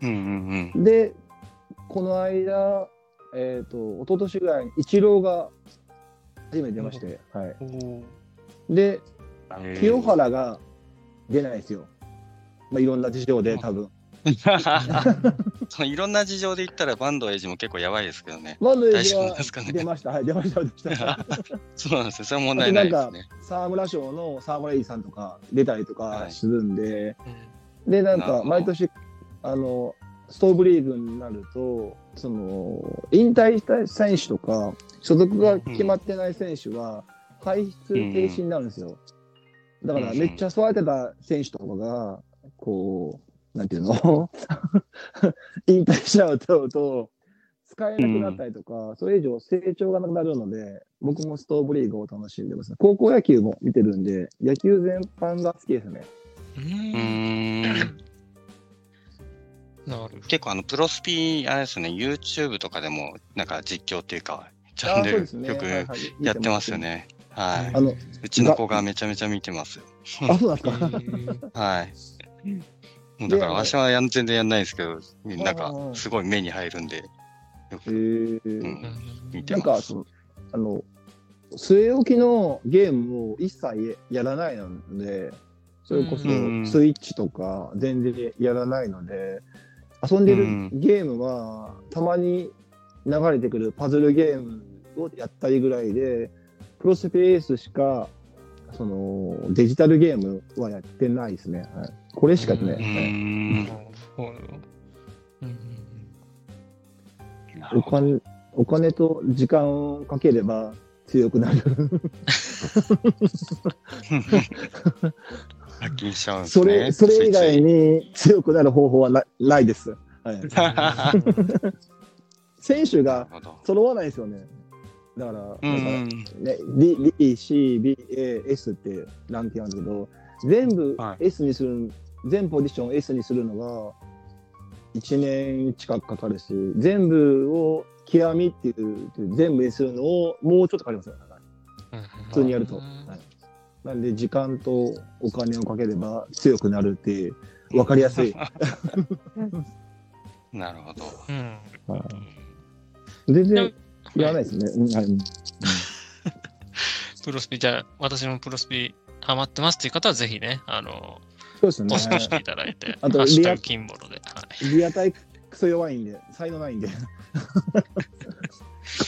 うんうんで、この間、えっ、と、一昨年ぐらいにイチローが初めて出まして、はい。で、うん。清原が出ないですよ。まあ、いろんな事情で多分。そのいろんな事情で言ったら、バンドエイジも結構やばいですけどね。ワンのエイジは出ました。はい、出ました、出ました。そうなんですよ。それは問題ないですね。沢村賞の沢村エイジさんとか出たりとかするんで、うんで、なんか、毎年、あの、ストーブリーグになると、その、引退した選手とか、所属が決まってない選手は、排出停止になるんですよ。だから、うんめっちゃ育てた選手とかが、こう、なんていうの？引退しちゃうと、使えなくなったりとか、それ以上成長がなくなるので、僕もストーブリーグを楽しんでます。高校野球も見てるんで、野球全般が好きですね。ううん。ーん。なる。結構あの、プロスピ、あれですね、YouTube とかでも、なんか実況っていうか、チャンネルねよくやってますよね。はい。あの、うちの子がめちゃめちゃ見てますよ。あ、そうなんですか？えー はい。だから、で私はやん全然やんないですけど、なんかう、んすごい目に入るんで、よへくー。うん。見てなんか、ます。その、あの、据え置きのゲームを一切やらないので、それこそうんスイッチとか全然やらないので、遊んでるうん。ゲームはたまに流れてくるパズルゲームをやったりぐらいで、プロスペースしか、そのデジタルゲームはやってないですね。はい、これしかない。うはいーん。そううんなるほどお金お金と時間をかければ強くなる。それ、それ以外に強くなる方法はなないです。はい、選手が。揃わないですよね。だから、なんかうんね、D、D、C、B、A、S ってランキングあるけど、全部は S にする、全ポジションを S にするのが1年近くかかるし、全部を極みっていう、全部にするのをもうちょっとかかりますよ。普通にやると。はいなんで、時間とお金をかければ強くなるっていう、わかりやすい。なるほど。うん全然やらないですね。うんはい プロスピ、じゃあ、私もプロスピハマってますっていう方は、ぜひね、あの、そうですねポ。ストしていただいて、あとリアグ金ボロで。はいリアタイクソ弱いんで、才能ないんで。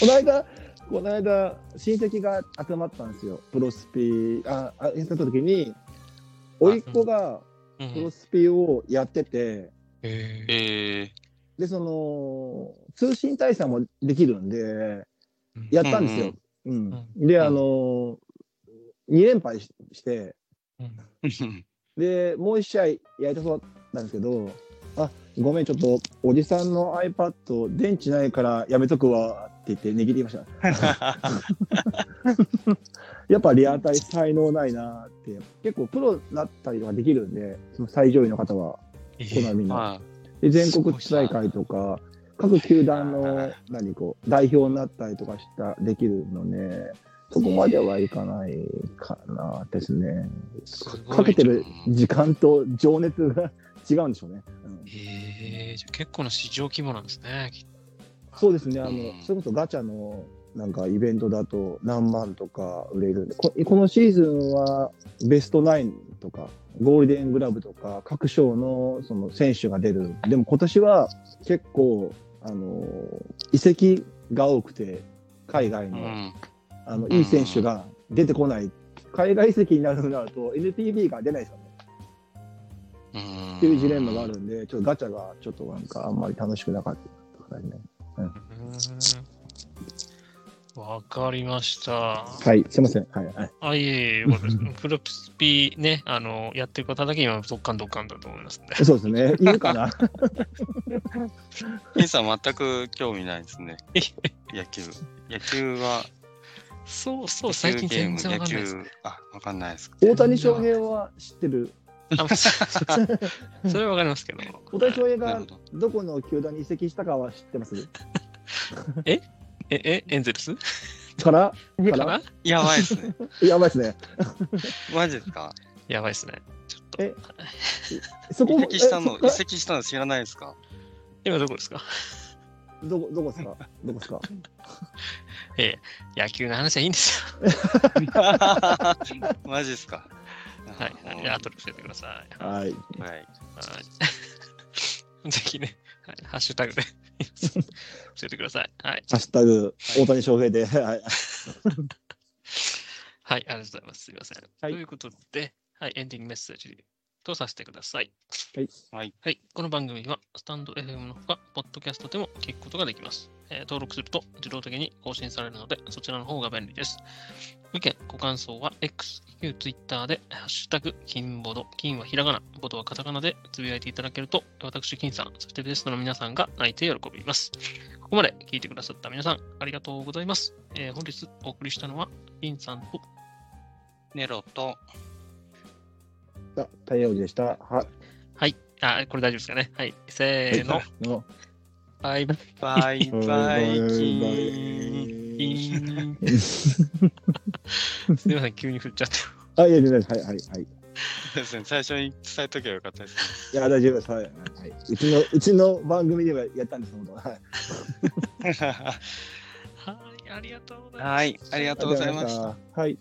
この間、この間、親戚が集まったんですよ。プロスピ、あ、あやった時に、甥っ子がうんプロスピをやってて、えーえで、その、通信対戦もできるんで、やったんですよ。うん。で、あの、2連敗しして。で、もう一試合やりたそうだったんですけど、ごめん、ちょっと、おじさんの iPad、電池ないからやめとくわって言って、値切りました。やっぱリアタイ才能ないなって、結構プロになったりとかできるんで、その最上位の方は、えコナミの。はで全国地大会とか、各球団の何こう代表になったりとかしたできるので、そこまではいかないかなですね。すかけてる時間と情熱が違うんでしょうね。うんええじゃあ結構な市場規模なんですね。そうですね、あのうんそれこそガチャのなんかイベントだと何万とか売れるんで、ここのシーズンはベストナインとか、ゴールデングラブとか、各賞のその選手が出る。でも今年は結構、あの移籍が多くて、海外の,、ん。あのいい選手が出てこない。海外移籍になるとなると NPB が出ないですよね。うんっていうジレンマがあるんで、ちょっとガチャがちょっとなんかあんまり楽しくなかったですね。うーんわかりました。はい、すいません。はい、はい。あ、いえいえ、よかったです。フルスピね、あの、やってる方だけ今、ドッカンドッカンだと思いますんで。そうですね。いるかな 金さん全く興味ないですね。野球。野球は、そうそう、最近全然わかんないです。野球、あ、わかんないですか？大谷翔平は知ってる？あそ それはわかりますけど。大谷翔平がど。どこの球団に移籍したかは知ってます？え、え、エンゼルス？から？かから？なやばいですね。やばいですね。マジですか？やばいですね。ちょっと。えそこ移籍したの、移籍したの知らないですか？今どこですか？どこ、どこですか？どこですか？野球の話はいいんですよ。マジですか？はい。はい、後で教えてください。はい。はい。はい。ぜひね、はい、ハッシュタグで教えてください。はい。ハッシュタグ、大谷翔平で。はい。はい、ありがとうございます。すみません。はいということで、はい、エンディングメッセージとさせてください。はい。はい、この番組はスタンド FM のほか、ポッドキャストでも聞くことができます。えー登録すると自動的に更新されるので、そちらの方が便利です。ご意見、ご感想は X、旧 Twitter で、ハッシュタグ、金ボド、金はひらがな、ボドはカタカナでつぶやいていただけると、私、金さん、そしてベストの皆さんが泣いて喜びます。ここまで聞いてくださった皆さん、ありがとうございます。えー本日お送りしたのは、金さんと、ネロと、あ、太陽でした。ははい、あ、これ大丈夫ですかね。はい、せーの、の。バイバイ。バイバイキーン。すみません、急に振っちゃって。あ、いや、いやはい、はい、はい。ですね、最初に伝えとけばよかったですいや、大丈夫です。はい。はい、うちの、うちの番組ではやったんです、本当は。はい。ね。はい、ありがとうございます。はい、ありがとうございました。た。はい。